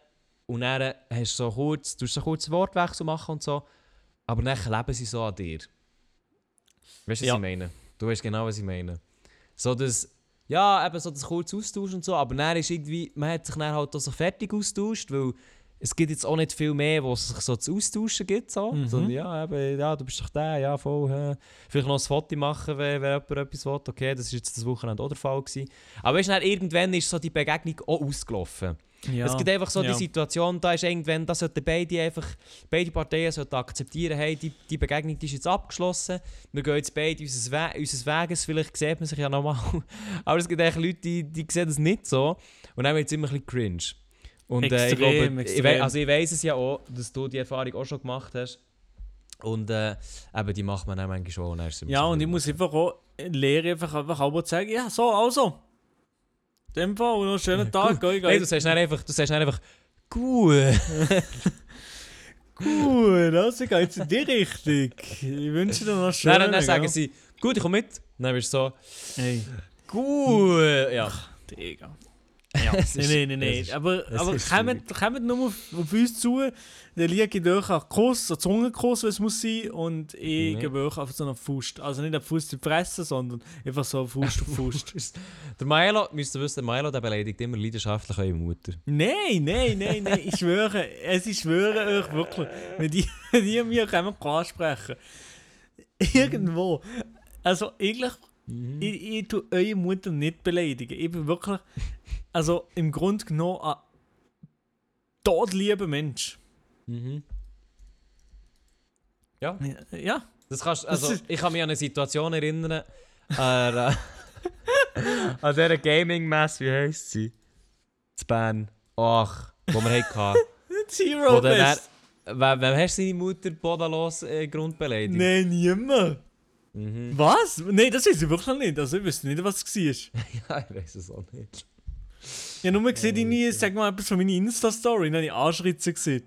und dann hast du so kurz, du so kurz Wortwechsel machen und so, aber dann leben sie so an dir. Weißt du, was Ja. ich meine? Du weißt genau, was ich meine. So das, ja, eben so das kurz Austausch und so, aber dann ist irgendwie, man hat sich dann halt auch so fertig austauscht, weil es gibt jetzt auch nicht viel mehr, wo es sich so zu austauschen gibt. So. Mhm. Sondern, ja, eben, ja, du bist doch der, ja, voll. Hä. Vielleicht noch ein Foto machen, wenn, wenn jemand etwas will. Okay, das war jetzt das Wochenende auch der Fall. Gewesen. Aber weißt du, dann irgendwann ist so die Begegnung auch ausgelaufen. Ja. Es gibt einfach so ja. die Situation, da ist irgendwann, da sollten beide einfach, beide Parteien sollten akzeptieren, hey, die, die Begegnung die ist jetzt abgeschlossen, wir gehen jetzt beide unseres, We unseres Weges, vielleicht sieht man sich ja nochmal. Aber es gibt eigentlich Leute, die, die sehen das nicht so und dann wird es immer ein bisschen cringe. Und äh, ich glaube, ich, also ich weiss es ja auch, dass du die Erfahrung auch schon gemacht hast. Und äh, eben, die macht man dann manchmal schon. Immer Ja, und ich muss einfach auch Lehre einfach, einfach auch sagen, ja, so, also. In dem Fall, noch einen schönen Tag, geh, Nein, geh. du sagst dann einfach, du sagst dann einfach, gut. Gut, also geht jetzt in die Richtung. Ich wünsche dir noch einen schönen Dann, dann sagen gell? sie, gut, ich komme mit. Dann bist du so, Hey, gut. Ja. Digga. Ja, nein, nein, nein, nein. Aber, aber kommt, kommt nur auf, auf uns zu, dann liege ich durch einen Kuss, einen Zungenkuss, was es muss sein, und ich Nee. gebe euch auf so einen Fuß. Also nicht einen Fuß zu fressen, sondern einfach so Fuß auf Fuß. Der Milo, müsst ihr wissen, der Milo der beleidigt immer leidenschaftlich eure Mutter. Nein, nein, nein, nein, ich schwöre, es ich schwöre euch wirklich, wenn die, wenn die mir kommen ansprechen, irgendwo, also eigentlich, ich, ich tue eure Mutter nicht beleidigen, ich bin wirklich, also im Grunde genommen ein todlieber Mensch. Mhm. Ja, Ja, das kannst Das also ich kann mich an eine Situation erinnern, an, äh, an dieser Gaming-Messe, wie heisst sie? zu Bern. Ach, wo wir hatten. Zero Best. wem, wem hast du deine Mutter bodenlos äh, grundbeleidigt? Nein, niemand. Mhm. Was? Nein, das weiß ich wirklich nicht. Also ich wüsste nicht, was es war. Ja, ich weiß es auch nicht. Ich habe nur gesehen, deine, sag mal etwas von meiner Insta-Story, dann habe ich Anschritte gesehen.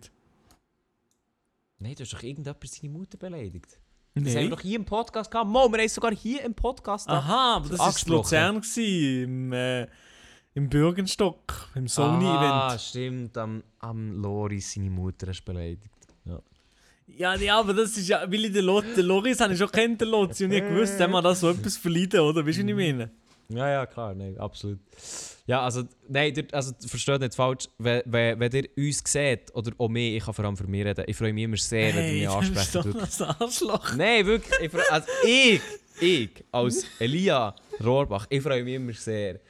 Nein, du hast doch irgendjemand seine Mutter beleidigt. Das haben wir doch hier im Podcast gehabt. Mo, wir haben es sogar hier im Podcast. Aha, aber das war in. Luzern, gewesen, im, äh, im Bürgenstock, im Ah, Sony-Event. stimmt. Am, am Loris seine Mutter hast beleidigt. Ja. Ja, ja, aber das ist ja, weil ich den, Lot, den Loris habe ich schon kennt, den Lotzi, und ich habe gewusst, haben wir da so etwas verleiden, oder? Weißt du, was ich meine? Ja, ja, klar, nein, absolut. Ja, also, nein, ihr- also, versteht nicht falsch, wenn, wenn, wenn ihr uns seht, oder auch mich, ich kann vor allem für mich reden, ich freue mich immer sehr, wenn ihr mich ansprecht. ein Arschloch. Nein, wirklich, ich, freu- also ich, ich, als Elia Rohrbach, ich freue mich immer sehr.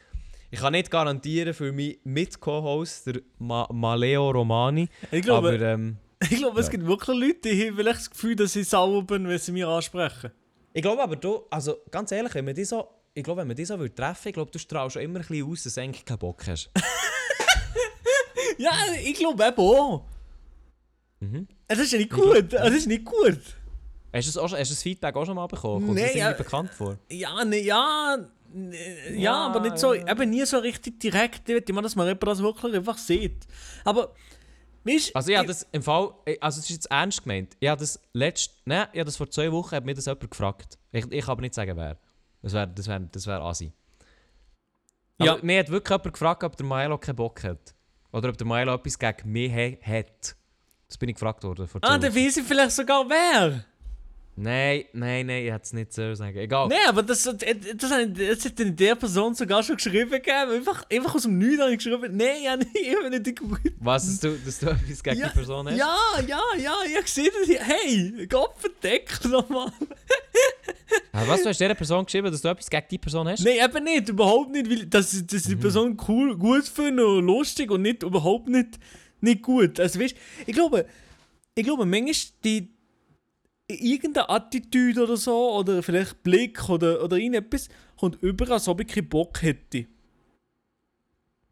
Ich kann nicht garantieren für meinen Mit-Co-Host, der Ma Maleo Romani, Ich glaube, aber ähm, ich glaube es ja. gibt wirklich Leute, die haben vielleicht das Gefühl, dass sie sauer bin, wenn sie mich ansprechen. ich glaube aber, du, also ganz ehrlich, wenn man dich so ich glaub, wenn man dich so würde treffen ich glaube, du strahlst schon immer ein bisschen aus, dass du eigentlich keinen Bock hast. Ja, ich glaube eben auch. mhm. Das ist ja nicht gut. Das ist nicht gut. Hast du das, auch schon, hast du das Feedback auch schon mal bekommen? Kommt Nee, das ja. bekannt vor? Ja, ne, ja. ne, Ja, Ja, aber nicht so, ja. eben nie so richtig direkt, ich will, dass man das wirklich einfach sieht. Aber, weißt Also ich habe das im Fall, also es ist jetzt ernst gemeint. Ich habe das letzt, nein, ich habe das vor zwei Wochen hat mir das jemand gefragt. Ich, ich kann aber nicht sagen wer. Das wäre das wär, das wär Asi. Ja. Aber mir hat wirklich jemand gefragt, ob der Milo keinen Bock hat. Oder ob der Milo etwas gegen mich hat. Das bin ich gefragt worden Ah, dann weiß ich vielleicht sogar wer. Nein, nein, nein, ich hätte es nicht so sagen. Egal. Nein, aber das, das, das, hat- das hat dann der Person sogar schon geschrieben gegeben. Einfach, einfach aus dem Nichts habe ich geschrieben, nein, ja, nicht, ich bin nicht gut. Was, dass du, dass du etwas gegen Ja, die Person hast? Ja, ja, ja, ich habe gesehen, dass ich, hey, Gott verdeckt nochmal. Aber was, du hast dieser Person geschrieben, dass du etwas gegen die Person hast? Nein, eben nicht, überhaupt nicht, weil das, das die Person cool, gut finde und lustig und nicht, überhaupt nicht, nicht gut. Also weißt, ich glaube, ich glaube, manchmal die irgendeine Attitüde oder so, oder vielleicht Blick oder, oder irgendetwas, kommt über, als ob ich keinen Bock hätte.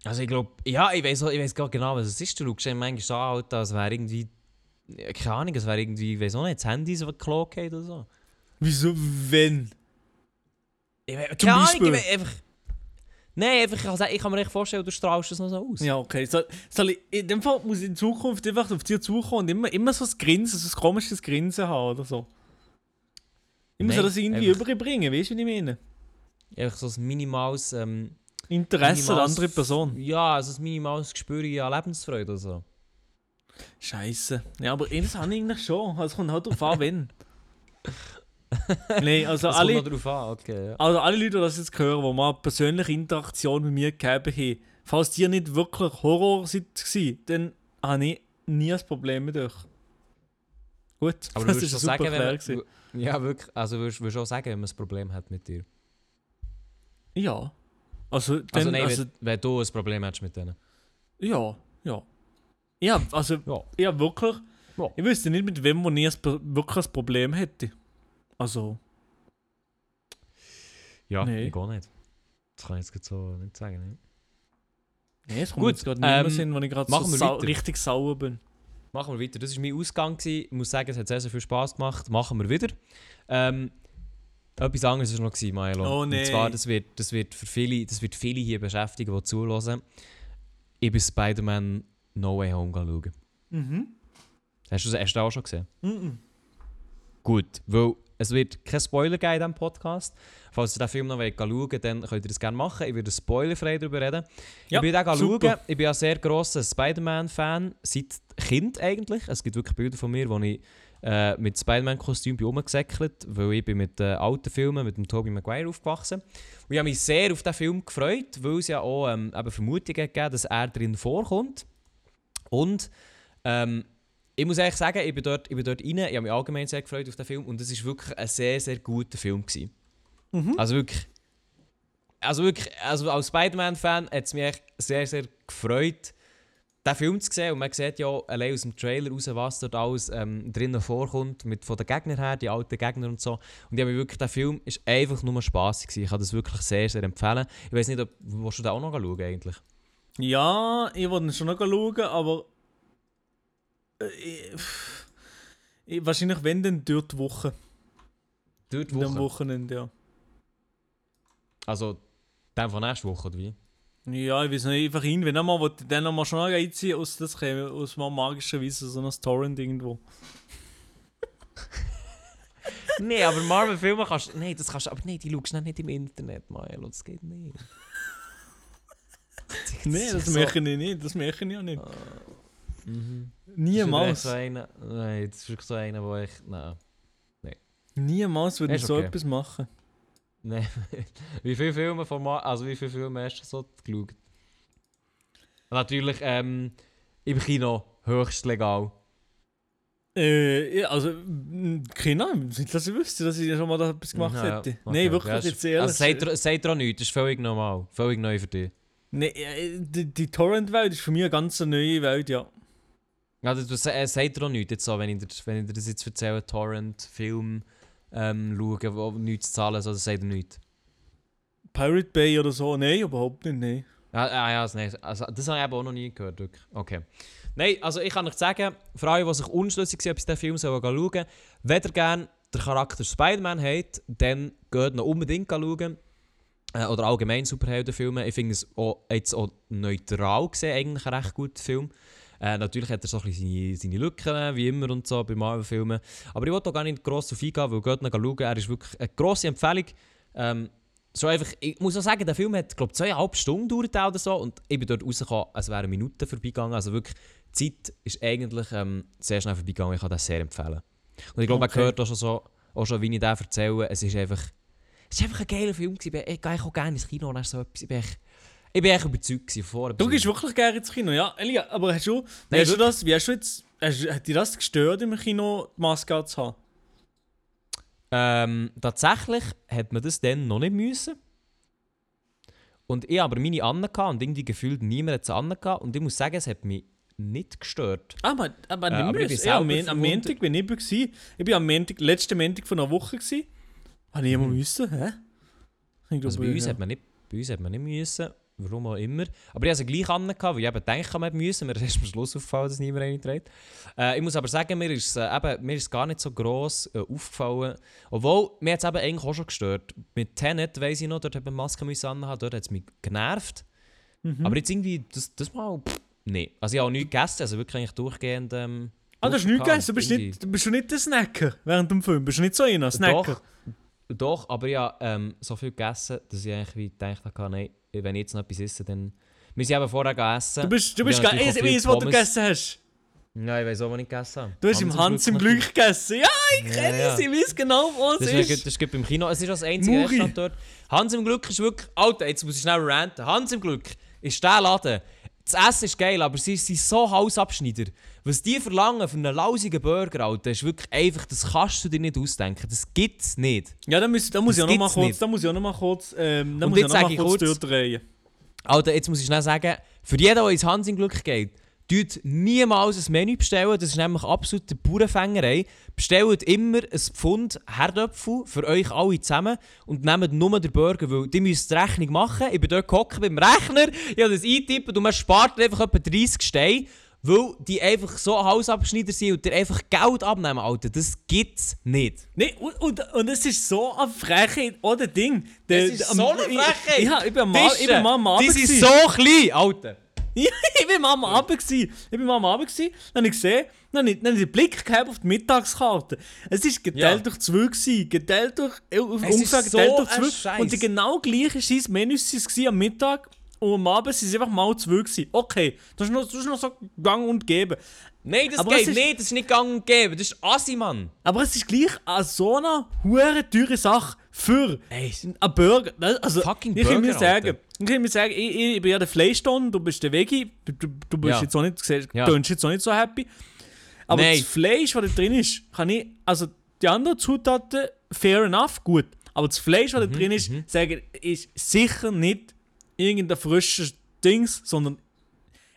Also ich glaube, ja, ich weiß ich weiss gar genau, was es ist. Du schaust manchmal so Alter, als wäre irgendwie, keine Ahnung, es wäre irgendwie, ich weiß auch nicht, das Handy so geklaut oder so. Wieso, wenn? Ich Zum keine Ahnung, ich weiss einfach... Nein, einfach, ich kann, ich kann mir echt vorstellen, du strahlst das noch so aus. Ja, okay. Soll, soll ich, in dem Fall muss ich in Zukunft einfach auf dich zukommen und immer, immer so ein Grinsen, so ein komisches Grinsen haben oder so. Ich muss Nein, das irgendwie einfach- überbringen, weißt du, was ich meine? Einfach so ein minimales... Ähm, Interesse an minimales- andere Person. Ja, also ein minimales Gespür an Lebensfreude oder so. Scheiße. Ja, aber das habe ich eigentlich schon. Also, Es kommt halt darauf an, wenn. Nein, also alle, an, okay, ja. also alle Leute, die das jetzt hören, die mal persönliche Interaktion mit mir gegeben haben, falls die nicht wirklich Horror waren, dann habe ich nie ein Problem mit euch. Gut, Aber das ist super sagen, wenn Erklärung. man, Ja, wirklich, also würdest du auch sagen, wenn man ein Problem hat mit dir? Ja. Also, dann, Also nein, also, wenn, wenn du ein Problem hast mit denen. ja, ja. Ja, also, Ja. ja, wirklich. Ja. Ich wüsste nicht, mit wem wo ich ein, wirklich ein Problem hätte. Also, Ja, Nee. ich auch nicht. Das kann ich jetzt so nicht sagen. Ne? nee, es kommt Gut, jetzt gerade nicht mehr ähm, Sinn, wo ich gerade machen so wir sau richtig sauer bin. Machen wir weiter. Das war mein Ausgang. Gewesen. Ich muss sagen, es hat sehr, sehr viel Spass gemacht. Machen wir wieder. Ähm, etwas anderes war noch, gewesen, Milo. Oh, nee. Und zwar, das wird, das, wird für viele, das wird viele hier beschäftigen, die zuhören. Ich bin Spider-Man No Way Home schauen. Mhm. Hast du das hast du das auch schon gesehen? Mhm. Gut, weil es wird kein Spoiler geben in diesem Podcast. Falls ihr den Film noch schauen wollt, dann könnt ihr das gerne machen. Ich werde spoilerfrei darüber reden. Ja, ich bin super. schauen. Ich bin ein sehr grosser Spider-Man-Fan, seit Kind eigentlich. Es gibt wirklich Bilder von mir, wo ich äh, mit Spider-Man-Kostüm bin rumgesäckelt, weil ich bin mit den alten Filmen, mit dem Tobey Maguire aufgewachsen. Und ich habe mich sehr auf diesen Film gefreut, weil es ja auch ähm, eben Vermutungen gegeben dass er drin vorkommt. Und ähm, ich muss ehrlich sagen, ich bin dort, ich bin dort rein, ich habe mich allgemein sehr gefreut auf den Film und es war wirklich ein sehr, sehr guter Film. Gewesen. Mhm. Also wirklich, also wirklich, also als Spider-Man-Fan hat es mich echt sehr, sehr gefreut, den Film zu sehen. Und man sieht ja allein aus dem Trailer raus, was dort alles ähm, drinnen vorkommt, mit, von den Gegnern her, die alten Gegner und so. Und ich habe wirklich, der Film ist einfach nur spaßig gewesen. Ich kann das wirklich sehr, sehr empfehlen. Ich weiß nicht, ob willst du den auch noch schauen eigentlich? Ja, ich wollte ihn schon noch schauen, aber. Äh, ich, wahrscheinlich, wenn, dann durch die Woche. Dort Am Woche. Wochenende, ja. Also, den von nächster Woche, oder wie? Ja, ich weiß nicht, einfach hin, wenn einmal, wollte dann nochmal schon reinziehen, aus, das käme aus mal magischerweise so ein Torrent irgendwo. Nein, aber Marvel-Filme kannst du. Nein, das kannst du. Aber nein, die schaust du nicht im Internet, Milo. Das geht nicht. Nein, das ist merke ich nicht, das merke ich ja nicht. Mhm. Niemals. So einer, nein, das ist wirklich so einer, wo ich. Nein. Niemals würde ich so okay. etwas machen. nein. wie viele Filme von Mar Also, wie viele Filme hast du so geschaut? Natürlich, ähm, im Kino höchst legal. Äh, ja, also, keine Ahnung, nicht, dass ich wüsste, dass ich schon mal da etwas gemacht Ja, ja, hätte. okay. Nein, wirklich, Ja, jetzt ehrlich. Also, sagt dir auch nichts, das ist völlig normal. Völlig neu für dich. Nee, äh, die, die Torrent-Welt ist für mich eine ganz neue Welt, ja. Also, du sa- äh, sagt auch nichts, jetzt so, wenn, ich dir, wenn ich dir das jetzt erzähle, Torrent, Film ähm, schauen, wo nichts zu zahlen, so, das sagt dir nichts. Pirate Bay oder so? Nein, überhaupt nicht, nein. Ja, ja, ja, also, nee, also, das habe ich eben auch noch nie gehört. Wirklich. Okay. Nein, also ich kann euch sagen, für alle, die sich unschlüssig sind, ob sie diesen Film sollen schauen sollen, wenn ihr gerne den Charakter Spider-Man habt, dann geht noch unbedingt schauen. Äh, oder allgemein Superheldenfilme. Ich finde es auch, jetzt auch neutral gesehen eigentlich ein recht guter Film. Äh, natürlich hat er so ein bisschen seine, seine Lücken, wie immer und so bei Marvel-Filmen. Aber ich wollte auch gar nicht gross auf eingehen, weil geht schauen. Er ist wirklich eine grosse Empfehlung. Ähm, so einfach, ich muss auch sagen, der Film hat, glaube ich, zweieinhalb Stunden gedauert oder so. Und ich bin dort rausgekommen, es wären Minuten vorbeigegangen. Also wirklich, die Zeit ist eigentlich ähm, sehr schnell vorbeigegangen. Ich kann das sehr empfehlen. Und ich glaube, Okay. man hört auch schon, so, auch schon, wie ich den erzähle. Es ist einfach, es ist einfach ein geiler Film. gewesen. Ich, gehe auch gerne ins Kino und so etwas. Ich bin echt, ich bin echt überzeugt von Du gehst wirklich gerne ins Kino, ja. Elia, aber hast du, Nein, hast du das, wie hast du jetzt, hast, hat dich das gestört, im Kino die Maske zu haben? Ähm, tatsächlich hat man das dann noch nicht müssen. Und ich habe aber meine Anne gehabt und irgendwie gefühlt niemand hat sie Anne gehabt. Und ich muss sagen, es hat mich nicht gestört. Aber, aber Äh, aber ich bin Ja, am, am. Montag bin ich gewesen. Ich bin am Montag, letzten Montag von einer Woche gewesen. Habe ich immer Mhm. müssen, hä? Ich Also bei uns, ja. hat man nicht, bei uns hat man nicht müssen. Warum auch immer. Aber ich hatte sie gleich an, weil ich eben habe, man müssen. Mir ist am Schluss aufgefallen, dass niemand eine trägt. Äh, ich muss aber sagen, mir ist, äh, eben, mir ist es gar nicht so gross äh, aufgefallen. Obwohl, mir hat es eben eigentlich auch schon gestört. Mit Tenet, weiss ich noch, dort hat man Maske anhaben, dort hat es mich genervt. Mhm. Aber jetzt irgendwie, das, das mal, pff, nee. Also ich habe auch nichts gegessen, also wirklich eigentlich durchgehend... Ähm, Ah, du hast nichts gegessen. Du bist, nicht, du bist schon nicht der Snacker während dem Film. Bist du nicht so einer, Snacker? Doch, doch, aber ich habe ähm, so viel gegessen, dass ich eigentlich wie gedacht habe, nein, wenn ich jetzt noch etwas esse, dann... Wir sind eben vorher gegessen. Du bist, du bist gar ich weiß, was du gegessen hast. Nein, ich weiß auch, was ich gegessen habe. Du hast im Hans im. Glück gegessen. Ja, ich Ja, kenne ja. es. Ich weiß genau, wo es Das ist, ist. das gut beim Kino. Es ist das einzige Muri. Restaurant dort. Hans im Glück ist wirklich... Alter, jetzt muss ich schnell ranten. Hans im Glück ist der Laden. Das Essen ist geil, aber sie sind so Hausabschneider. Was die verlangen für einen lausigen Burger, Alter, ist wirklich einfach... Das kannst du dir nicht ausdenken. Das gibt's nicht. Ja, da muss, da muss Das ich auch noch mal gibt's kurz, da muss ich auch noch mal kurz, ähm, da Und muss ich auch noch mal kurz, kurz- durchdrehen. Alter, jetzt muss ich schnell sagen, für jeden, der ins Hans im Glück geht, tut niemals ein Menü bestellen. Das ist nämlich absolute Bauernfängerei. Bestellt immer ein Pfund Herdöpfel für euch alle zusammen und nehmt nur den Burger, weil die müsst die Rechnung machen. Ich bin dort gehockt beim Rechner, ich habe das eingetippen und man spart einfach etwa 30 Steine, weil die einfach so Hausabschneider sind und dir einfach Geld abnehmen, Alter. Das gibt's nicht. Nee, und, und, und es ist so eine Frechheit, oder Ding. Der- Das ist so eine Frechheit. Ja, ich bin mal, ich bin mal sind gewesen. so klein, Alter. Ich bin mal am Abend. gewesen. Ich bin mal am Abend. gewesen, Dann habe ich gesehen, dann habe ich, dann habe ich den Blick gehabt auf die Mittagskarte. Es war geteilt Ja. durch zwei. Gewesen, geteilt durch, äh, auf ungefähr so geteilt durch zwei. Und die genau gleichen scheiß Menüs waren am Mittag. Und am Abend waren es einfach mal zwei. Gewesen. Okay, das ist noch, das ist noch so gang und geben. Nein, das Aber geht ist- nicht, das ist nicht gang und gäbe. Das ist Assi, Mann. Aber es ist gleich eine so eine hure teure Sache für Ey, einen Burger. Also, Fucking ich kann mir Burger, sagen, ich kann mir sagen, ich, ich, bin ja der Fleischton, du bist der Veggie, du, du, bist Ja. jetzt auch nicht, siehst- Ja. jetzt auch nicht so happy. Aber Nein. das Fleisch, das da drin ist, kann ich, also die anderen Zutaten, fair enough, gut. Aber das Fleisch, was da Mhm, drin ist, sage ich, ist sicher nicht irgendein frisches Dings, sondern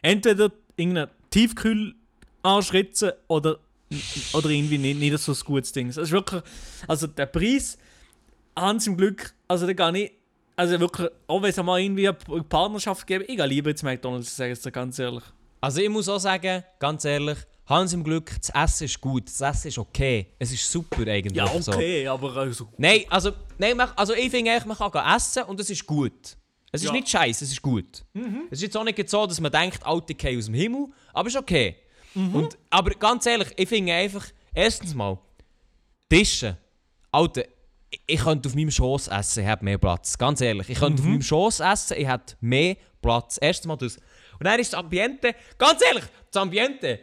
entweder irgendein Tiefkühlarschritze oder, oder irgendwie nicht, nicht so ein gutes Ding. Es ist wirklich, also der Preis, Hans im Glück, also da gar nicht, also wirklich, auch wenn es mal irgendwie eine Partnerschaft gäbe, ich gehe lieber jetzt McDonalds, ich sage es dir ganz ehrlich. Also ich muss auch sagen, ganz ehrlich, Hans im Glück, das Essen ist gut, das Essen ist okay. Es ist super eigentlich. Ja, So. okay, aber also, Nein, also, nein, also ich finde eigentlich, man kann essen und es ist gut. Es ist Ja. nicht scheiße, es ist gut. Es ist jetzt auch nicht so, dass man denkt, Alte käme aus dem Himmel, aber es ist okay. Und, aber ganz ehrlich, ich finde einfach, erstens mal, Tische. Alter, ich, ich könnte auf meinem Schoß essen, ich habe mehr Platz. Ganz ehrlich, ich könnte auf meinem Schoß essen, ich hätte mehr Platz. Erstens mal das. Und dann ist das Ambiente, ganz ehrlich, das Ambiente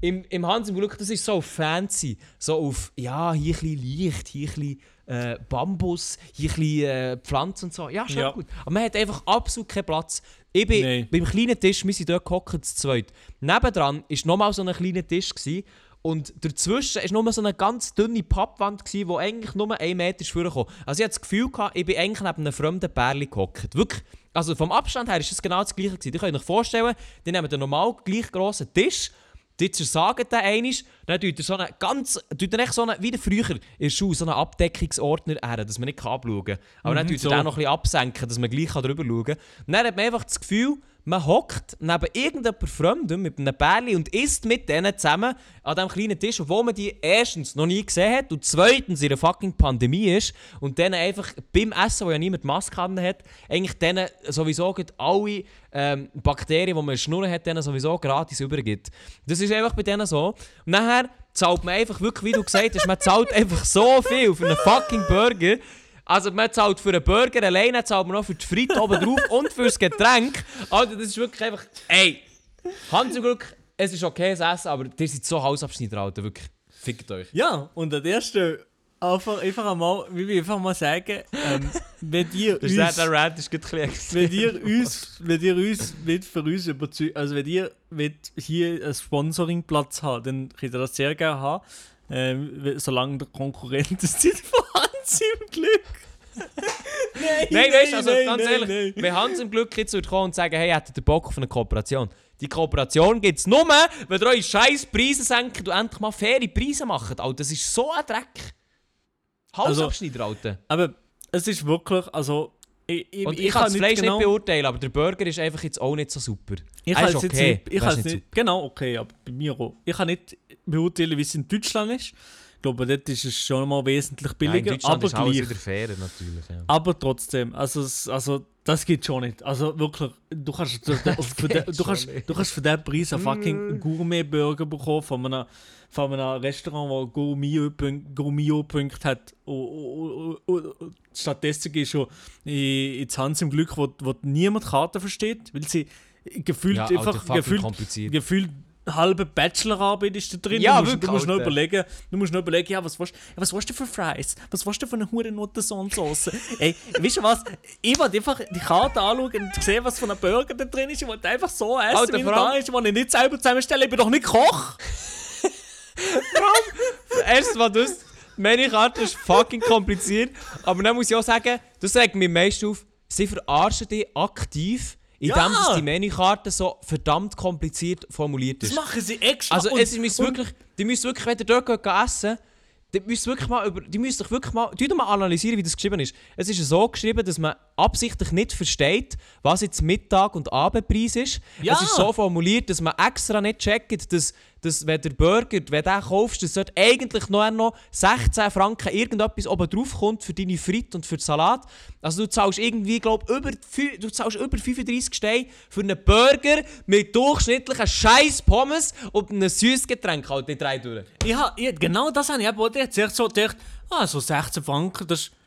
im, im Hans im Glück, das ist so fancy. So auf, ja, hier ein bisschen Licht, hier ein bisschen äh, Bambus, hier ein bisschen äh, Pflanzen und so. Ja, schon Ja. gut. Aber man hat einfach absolut keinen Platz. Ich bin Nein. beim kleinen Tisch, wir sind dort gehockt, zu zweit. Nebendran war nochmal so ein kleiner Tisch. Gewesen, und dazwischen war nur so eine ganz dünne Pappwand, wo eigentlich nur ein Meter vorkam. Also ich hatte das Gefühl, ich bin eigentlich neben einem fremden Pärchen gehockt. Wirklich. Also vom Abstand her ist es genau das gleiche. Gewesen. Ihr könnt euch vorstellen, die nehmen einen normal gleich grossen Tisch Die zersagen den einmal, dann tut er so einen ganz, tut er so einen, wie der früher in der Schule, so einen Abdeckungsordner her, dass man nicht abschauen kann. Aber dann Mhm, tut so. er den noch ein bisschen absenken, dass man gleich drüber schauen kann. Und dann hat man einfach das Gefühl, man hockt neben irgendjemand Fremdem mit einem Bärli und isst mit denen zusammen an diesem kleinen Tisch, obwohl man die erstens noch nie gesehen hat und zweitens in einer fucking Pandemie ist und dann einfach beim Essen, wo ja niemand Maske hat, eigentlich denen sowieso alle ähm, Bakterien, die man in der Schnur hat, denen sowieso gratis übergibt. Das ist einfach bei denen so. Und nachher zahlt man einfach wirklich, wie du gesagt hast, man zahlt einfach so viel für einen fucking Burger. Also man zahlt für einen Burger alleine, zahlt man noch für die Fritte oben drauf und für das Getränk. Also das ist wirklich einfach... Ey, Hand zum Glück, es ist okay das Essen, aber ihr seid so Hausabschneider, Alter, wirklich. Fickt euch. Ja, und an der ersten einfach, einfach einmal, wie wir einfach mal sagen, ähm, wenn ihr Das ist uns, der Rant ist ein wenn ihr uns, wenn ihr uns wollt für uns überzeugen, also wenn ihr wollt hier einen Sponsoringplatz habt, dann könnt ihr das sehr gerne haben, ähm, solange der Konkurrent es nicht vorhanden im Glück. nein, Nein, weißt du, also nein, ganz nein, ehrlich, nein. wenn Hans im Glück jetzt würde kommen und sagen, hey, hättet ihr Bock auf eine Kooperation? Die Kooperation gibt es nur, wenn ihr eure scheiß Preise senkt und endlich mal faire Preise macht. Alter, das ist so ein Dreck. Hausabschneider, Alter. Aber es ist wirklich, also ich, ich, Und ich, kann kann das Fleisch genau- nicht beurteilen, aber der Burger ist einfach jetzt auch nicht so super. Ich kann es jetzt okay, nicht, ich es nicht nicht, genau, okay, aber bei mir auch. Ich kann nicht beurteilen, wie es in Deutschland ist. Ich glaube, dort ist es schon mal wesentlich Ja, in billiger, Deutschland aber ist gleich. fair, natürlich. Ja. Aber trotzdem, also, also das geht schon nicht. Also wirklich, du kannst, für den, für den, du schon kannst, nicht. du kannst für diesen Preis einen fucking Gourmet-Burger bekommen von einem, von einem Restaurant, das Gourmio-Punkte hat. Und, und, und, stattdessen du in- Hans im Glück, wo, wo niemand Karten versteht, weil sie gefühlt Ja, einfach gefühlt, kompliziert. gefühlt halbe Bachelorarbeit ist da drin. Ja, du musst, wirklich, du musst noch überlegen, du musst noch überlegen, ja, was willst, ja, was willst du für Fries? Was willst du für eine Hurennoten-Sauce? Ey, weißt du was? Ich wollte einfach die Karte anschauen und sehen, was für ein Burger da drin ist. Ich wollte einfach so essen, Alter, wie er da ist. Ich wollte ihn nicht selber zusammenstellen. Ich bin doch nicht Koch. Erstens mal das, meine Karte ist fucking kompliziert. Aber dann muss ich auch sagen, das regt mich am meisten auf, sie verarschen dich aktiv, indem Ja. dass die Menükarte so verdammt kompliziert formuliert Das ist. machen sie extra. Also Und- es und- wirklich, die müssen wirklich, wenn ihr dort geht essen die müsst wirklich mal über, die müsst doch wirklich mal, die mal analysieren, wie das geschrieben ist. Es ist so geschrieben, dass man absichtlich nicht versteht, was jetzt Mittag- und Abendpreis ist. Ja. Es ist so formuliert, dass man extra nicht checkt, dass, dass wenn der Burger, wenn du kaufst, dass dort eigentlich noch, noch 16 Franken irgendetwas oben drauf kommt für deine Fritte und für den Salat. Also du zahlst irgendwie, glaube über, du zahlst über 35 Steine für einen Burger mit durchschnittlichen scheiß Pommes und einem süßes Getränk halt die drei durch. Ich ich, genau das habe ich eben auch gedacht. Zuerst so gedacht, ah, so 16 Franken, das ist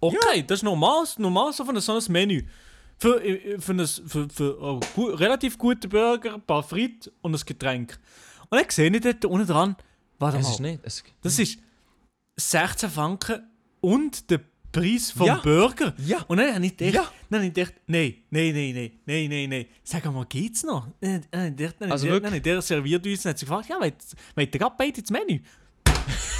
okay, das ist normal, normal so von so ein Menü. Für, für, ein, für, für einen gu relativ guten Burger, ein paar Frites und ein Getränk. Und dann sehe ich dort unten dran, warte Es mal, ist nicht. Es, das ist 16 Franken und der Preis vom Ja. Burger. Ja. Und dann habe ich gedacht, Ja. dann habe ich gedacht nein, nein, nein, nein, nein, nein, nein. Sag mal, geht's noch? Dann ich gedacht, dann Also wirklich? dann habe ich der serviert uns und hat sie gefragt, ja, wollt wollt ihr gerade beide ins Menü?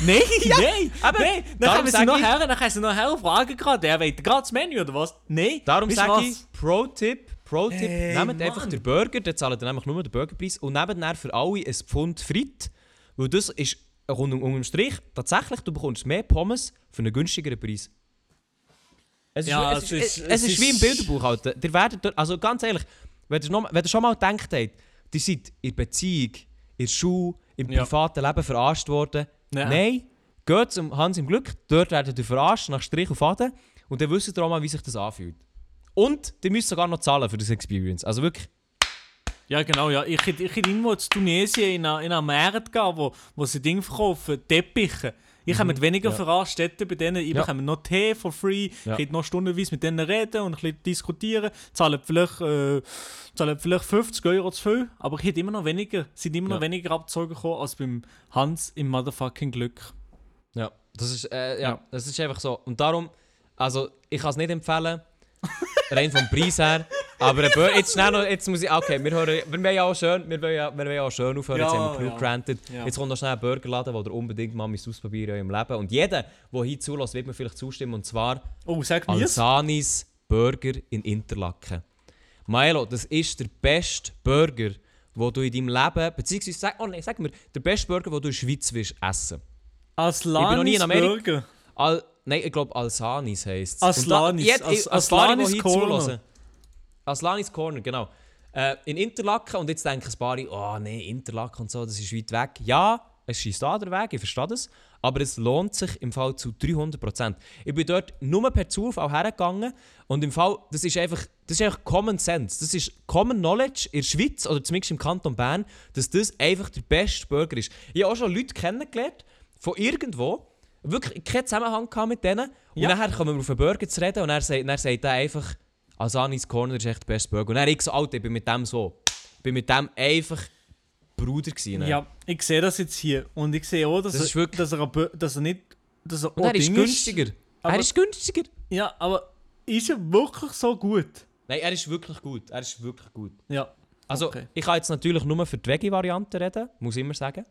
Nein, nein, aber nein. Dann darum können sie ich- nachher, dann können sie nachher fragen gerade, ja, wollt ihr gerade das Menü oder was? Nein. Darum sage ich? Pro-Tipp, Pro-Tipp, Hey, nehmt einfach Mann. den Burger, dann zahlt ihr nämlich nur den Burgerpreis und nehmt dann für alle ein Pfund Frit, weil das ist rund um, unterm Strich tatsächlich, du bekommst mehr Pommes für einen günstigeren Preis. Es ist, Ja, es es ist, ist- es, es es ist wie im ist- Bilderbuch. Alter. Ihr werdet, also ganz ehrlich, wenn ihr, noch, wenn ihr schon mal gedacht habt, ihr seid in der Beziehung, in der Schule, im Ja. privaten Leben verarscht worden, Ja. nein, geht zum Hans im Glück, dort werdet ihr verarscht nach Strich und Faden und dann wisst ihr auch mal, wie sich das anfühlt. Und ihr müsst sogar noch zahlen für das Experience. Also wirklich, Ja, genau, ja. Ich hätte irgendwo in Tunesien in einer, in Markt gehen, wo, wo sie Dinge verkaufen, Teppiche. Ich habe mit weniger Mhm. Ja. Städte bei denen. Ich Ja. bekomme noch Tee for free. Ja. Ich noch stundenweise mit denen reden und ein bisschen diskutieren. Zahlen vielleicht, äh, zahlen vielleicht 50 Euro zu viel, aber ich hätte immer noch weniger, sind immer noch Ja. weniger Abzogen gekommen als beim Hans im Motherfucking Glück. ja, das ist, äh, Ja. das ist einfach so. Und darum, also ich kann es nicht empfehlen, rein vom Preis her. Aber Bur- jetzt schnell noch, jetzt muss ich, okay, wir, hören, wir wollen ja auch schön, wir wollen ja, wir wollen ja auch schön aufhören, jetzt haben wir genug granted. Jetzt kommt noch schnell ein Burgerladen, wo ihr unbedingt mal ausprobieren in eurem Leben. Und jeder, der hier zulässt, wird mir vielleicht zustimmen, und zwar Oh, sag. Alsanis Burger in Interlaken. Milo, das ist der beste Burger, wo du in deinem Leben, beziehungsweise, sag, oh nein, sag mir, der beste Burger, den du in der Schweiz willst essen. Amerika. Burger. Al, nein, ich glaube Alsanis heisst es. Aslanis, As- Aslanis Corner. Aslanis Corner, genau. Äh, in Interlaken und jetzt denken ein paar, oh nein, Interlaken und so, das ist weit weg. Ja, es ist da der Weg, ich verstehe das, aber es lohnt sich im Fall zu 300%. Ich bin dort nur per Zufall hergegangen und im Fall, das ist einfach, das ist einfach Common Sense, das ist Common Knowledge in der Schweiz oder zumindest im Kanton Bern, dass das einfach der beste Burger ist. Ich habe auch schon Leute kennengelernt, von irgendwo, wirklich keinen Zusammenhang mit denen und Ja. nachher kommen wir auf einen Burger zu reden und er sagt, dann sagt er einfach, Asanis Corner ist echt der beste Burger. Und dann ich so, Alter, ich bin mit dem so, ich bin mit dem einfach Bruder gewesen. ne? Ja, ich sehe das jetzt hier. Und ich sehe auch, dass, Das er, dass, er, dass er nicht. Dass er Und er ist günstiger. aber- er ist günstiger. Ja, aber ist er wirklich so gut? Nein, er ist wirklich gut. Er ist wirklich gut. Ja. Also, Okay. ich kann jetzt natürlich nur für die Veggie-Variante reden, muss ich immer sagen.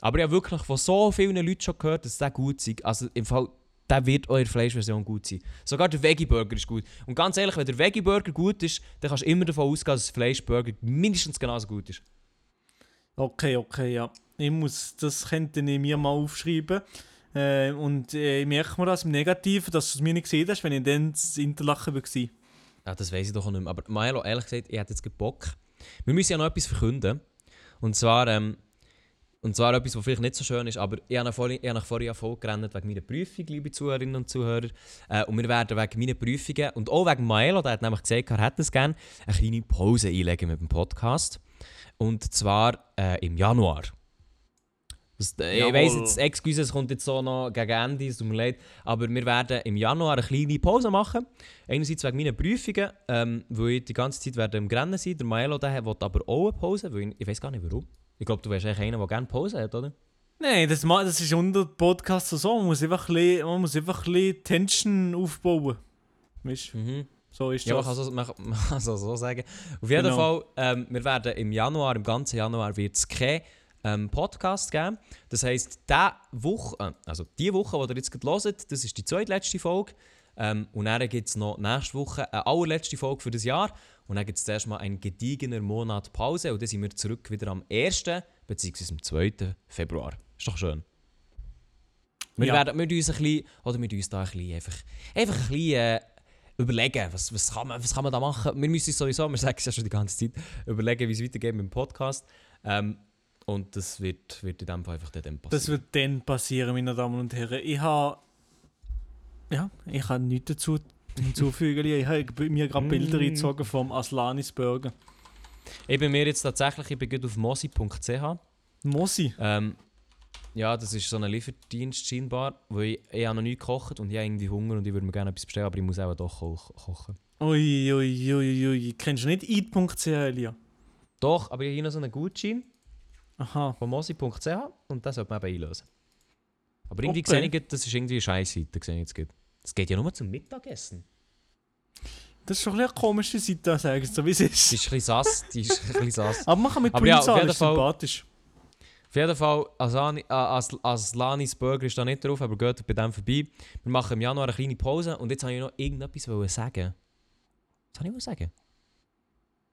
Aber ich habe wirklich von so vielen Leuten schon gehört, dass der gut ist. Also im Fall, der wird eure Fleischversion gut sein. Sogar der Veggie-Burger ist gut. Und ganz ehrlich, wenn der Veggie-Burger gut ist, dann kannst du immer davon ausgehen, dass der Fleischburger mindestens genauso gut ist. Okay, okay, ja. Ich muss, das könnte ich mir mal aufschreiben. Äh, und äh, ich merke mir das im Negativen, dass du es mir nicht gesehen hast, wenn ich dann das Interlachen war. Ja, das weiß ich doch auch nicht mehr. Aber Milo, ehrlich gesagt, ich hätte jetzt Bock. Wir müssen ja noch etwas verkünden. Und zwar, ähm, und zwar etwas, was vielleicht nicht so schön ist, aber ich habe nach vorhin, ich habe vorhin gerannt wegen meiner Prüfung, liebe Zuhörerinnen und Zuhörer. Äh, und wir werden wegen meiner Prüfungen und auch wegen Maelo, der hat nämlich gesagt, er hätte es gerne, eine kleine Pause einlegen mit dem Podcast. Und zwar äh, im Januar. Das, äh, ich weiss jetzt, Excuse, es kommt jetzt so noch gegen Ende, es tut mir leid, aber wir werden im Januar eine kleine Pause machen. Einerseits wegen meiner Prüfungen, ähm, weil ich die ganze Zeit werde im Rennen sein. Der Maelo der will aber auch eine Pause, weil ich, ich weiß gar nicht warum. Ich glaube, du wärst eigentlich einer, der gerne Pause hat, oder? Nein, das, das ist unter Podcast so. Man muss einfach ein bisschen, man muss einfach ein bisschen Tension aufbauen. Weißt? Mhm. So ist Ja, das. so, man, kann so, so sagen. Auf jeden Genau. Fall, ähm, wir werden im Januar, im ganzen Januar, wird es keinen ähm, Podcast geben. Das heisst, diese Woche, äh, also die Woche, die ihr jetzt gerade hört, das ist die zweitletzte Folge. Ähm, und dann gibt es noch nächste Woche eine allerletzte Folge für das Jahr. Und dann gibt es zuerst mal einen gediegener Monat Pause. Und dann sind wir zurück wieder am 1. bzw. am 2. Februar. Ist doch schön. Wir Ja. werden wir uns ein bisschen, oder wir uns da ein bisschen einfach, einfach ein bisschen äh, überlegen, was, was, kann man, was kann man da machen. Wir müssen sowieso, wir sagen es ja schon die ganze Zeit, überlegen, wie es weitergeht mit dem Podcast. Ähm, und das wird, wird in dem Fall einfach dann passieren. Das wird dann passieren, meine Damen und Herren. Ich habe. Ja, ich habe nichts dazu hinzufügen. ich habe mir gerade Bilder Mm. eingezogen vom Aslanis Burger. Ich bin mir jetzt tatsächlich, ich bin gerade auf mosi.ch. Mosi. Ähm, ja, das ist so ein Lieferdienst scheinbar, wo ich, ich habe noch nie gekocht und ich habe irgendwie Hunger und ich würde mir gerne etwas bestellen, aber ich muss auch doch ko kochen. Ui, ui, ui, ui. Kennst du nicht eat.ch, Elia? Doch, aber ich habe hier noch so einen Gutschein Aha. von mosi.ch und das sollte man eben einlösen. Aber irgendwie Okay. sehe ich, das ist irgendwie eine Scheißseite, sehe ich jetzt gerade. Das geht ja nur zum Mittagessen. Das ist schon ein eine komische Seite, sagen so wie es Die ist. ist ein bisschen sass, die ist ein bisschen sass. Aber kann mit Aber ja, an, jeden ist Fall- sympathisch. Auf jeden Fall, Asani, äh, As, Aslanis Burger ist da nicht drauf, aber geht bei dem vorbei. Wir machen im Januar eine kleine Pause und jetzt wollte ich noch irgendetwas sagen. Was wollte ich sagen?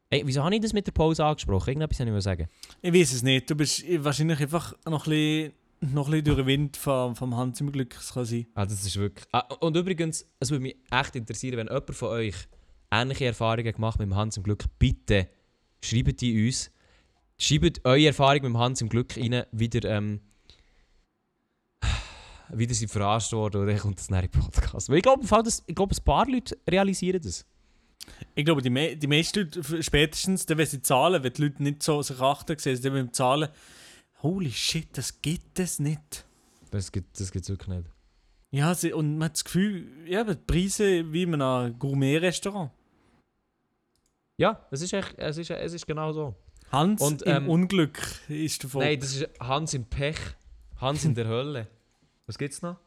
Ey, wieso habe ich das mit der Pause angesprochen? Irgendetwas wollte ich sagen. Ich weiß es nicht. Du bist wahrscheinlich einfach noch ein bisschen, noch ein bisschen durch den Wind vom, vom Hans im Glück. Kann sein. Ah, das ist wirklich... Ah, und übrigens, es würde mich echt interessieren, wenn jemand von euch ähnliche Erfahrungen gemacht mit dem Hans im Glück, bitte schreibt die uns. Schreibt eure Erfahrung mit dem Hans im Glück rein, wieder, ähm, wieder sind verarscht worden oder kommt das den Podcast. Weil ich glaube, ich glaube, ein paar Leute realisieren das. Ich glaube, die, me die meisten Leute, spätestens, dann, wenn sie zahlen, wenn die Leute nicht so sich achten, sehen sie dann beim Zahlen, holy shit, das gibt es nicht. Das gibt es das wirklich nicht. Ja, sie, und man hat das Gefühl, ja, die Preise wie in einem Gourmet-Restaurant. Ja, es ist, echt, es ist, es ist genau so. Hans Und, im ähm, Unglück ist davon. Nein, das ist Hans im Pech, Hans in der Hölle. Was gibt's noch?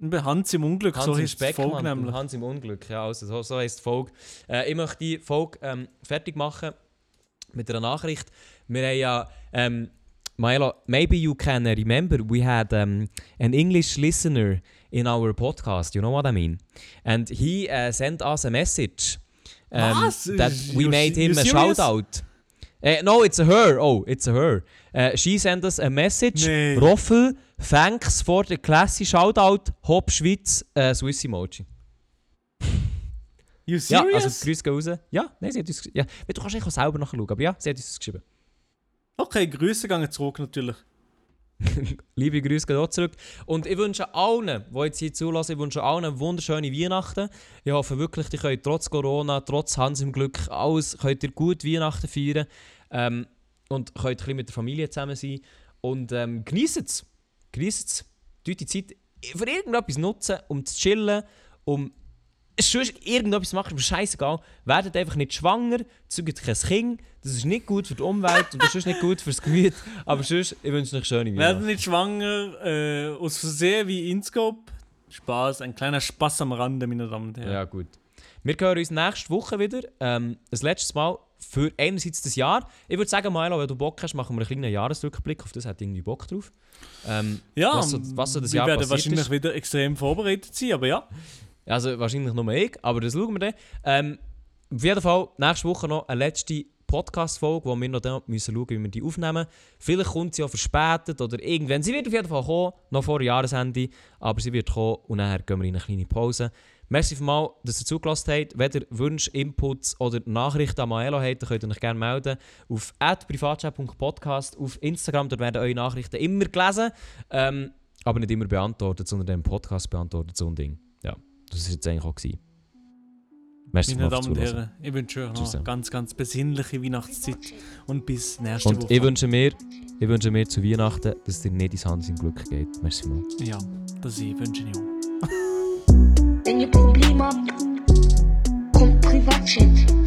Hans im Unglück, Hans so im heißt die Folge nämlich. Hans im Unglück, ja, also so, so heisst die Folge. Äh, ich möchte die Folge ähm, fertig machen mit einer Nachricht. Wir haben ja, ähm, Milo, maybe you can remember, we had um, an English listener in our podcast, you know what I mean? And he uh, sent us a message um, that we You- made him a shout out. Äh, no, it's a her. Oh, it's a her. Äh, she sent us a message. Nee. Roffel, thanks for the classy shoutout. Hop Schweiz, äh, Swiss Emoji. You Ja, serious? also Grüße gehen raus. Ja, nein, sie hat uns ja, Du kannst eigentlich auch selber nachschauen, aber ja, sie hat uns geschrieben. Okay, Grüße gehen zurück natürlich. Liebe Grüße gehen auch zurück. Und ich wünsche allen, die jetzt hier zulassen, ich wünsche allen wunderschöne Weihnachten. Ich hoffe wirklich, ihr könnt trotz Corona, trotz Hans im Glück, alles, könnt ihr gut Weihnachten feiern. Ähm, und könnt ein bisschen mit der Familie zusammen sein. Und ähm, genießt es. Genießt es. Die Zeit für irgendetwas nutzen, um zu chillen, um sonst irgendetwas machen, mir scheißegal. Werdet einfach nicht schwanger, zeugt kein Kind. Das ist nicht gut für die Umwelt und das ist nicht gut fürs Gemüt. Aber sonst, ich wünsche euch schöne Werden Weihnachten. nicht schwanger, äh, aus Versehen wie Inscope. Spaß, ein kleiner Spaß am Rande, meine Damen und Herren. Ja, gut. Wir hören uns nächste Woche wieder. Ähm, das letzte Mal für einerseits das Jahr. Ich würde sagen, Milo, wenn du Bock hast, machen wir einen kleinen Jahresrückblick. Auf das hat irgendwie Bock drauf. Ähm, Ja, was so, was so das wir Jahr werden wahrscheinlich ist. wieder extrem vorbereitet sein, aber ja. Also wahrscheinlich nur ich, aber das schauen wir dann. Ähm, auf jeden Fall nächste Woche noch eine letzte Podcast-Folge, wo wir noch dann müssen schauen, wie wir die aufnehmen. Vielleicht kommt sie auch verspätet oder irgendwann. Sie wird auf jeden Fall kommen, noch vor Jahresende, aber sie wird kommen und nachher gehen wir in eine kleine Pause. Merci vielmals, dass ihr zugelassen habt. Wenn ihr Wünsche, Inputs oder Nachrichten an Maelo habt, dann könnt ihr euch gerne melden. Auf privatchat.podcast, auf Instagram, dort werden eure Nachrichten immer gelesen, ähm, aber nicht immer beantwortet, sondern im Podcast beantwortet, so ein Ding. Das war jetzt eigentlich auch. Gewesen. Merci Meine Damen und. Herren, ich wünsche euch noch eine ganz, ganz besinnliche Weihnachtszeit und bis nächste Und Woche. ich wünsche mir, ich wünsche mir zu Weihnachten, dass es dir nicht ins Hans im Glück geht. Merci mal. ja, das ich wünsche ich auch. Wenn ihr Probleme habt, kommt Privatchat.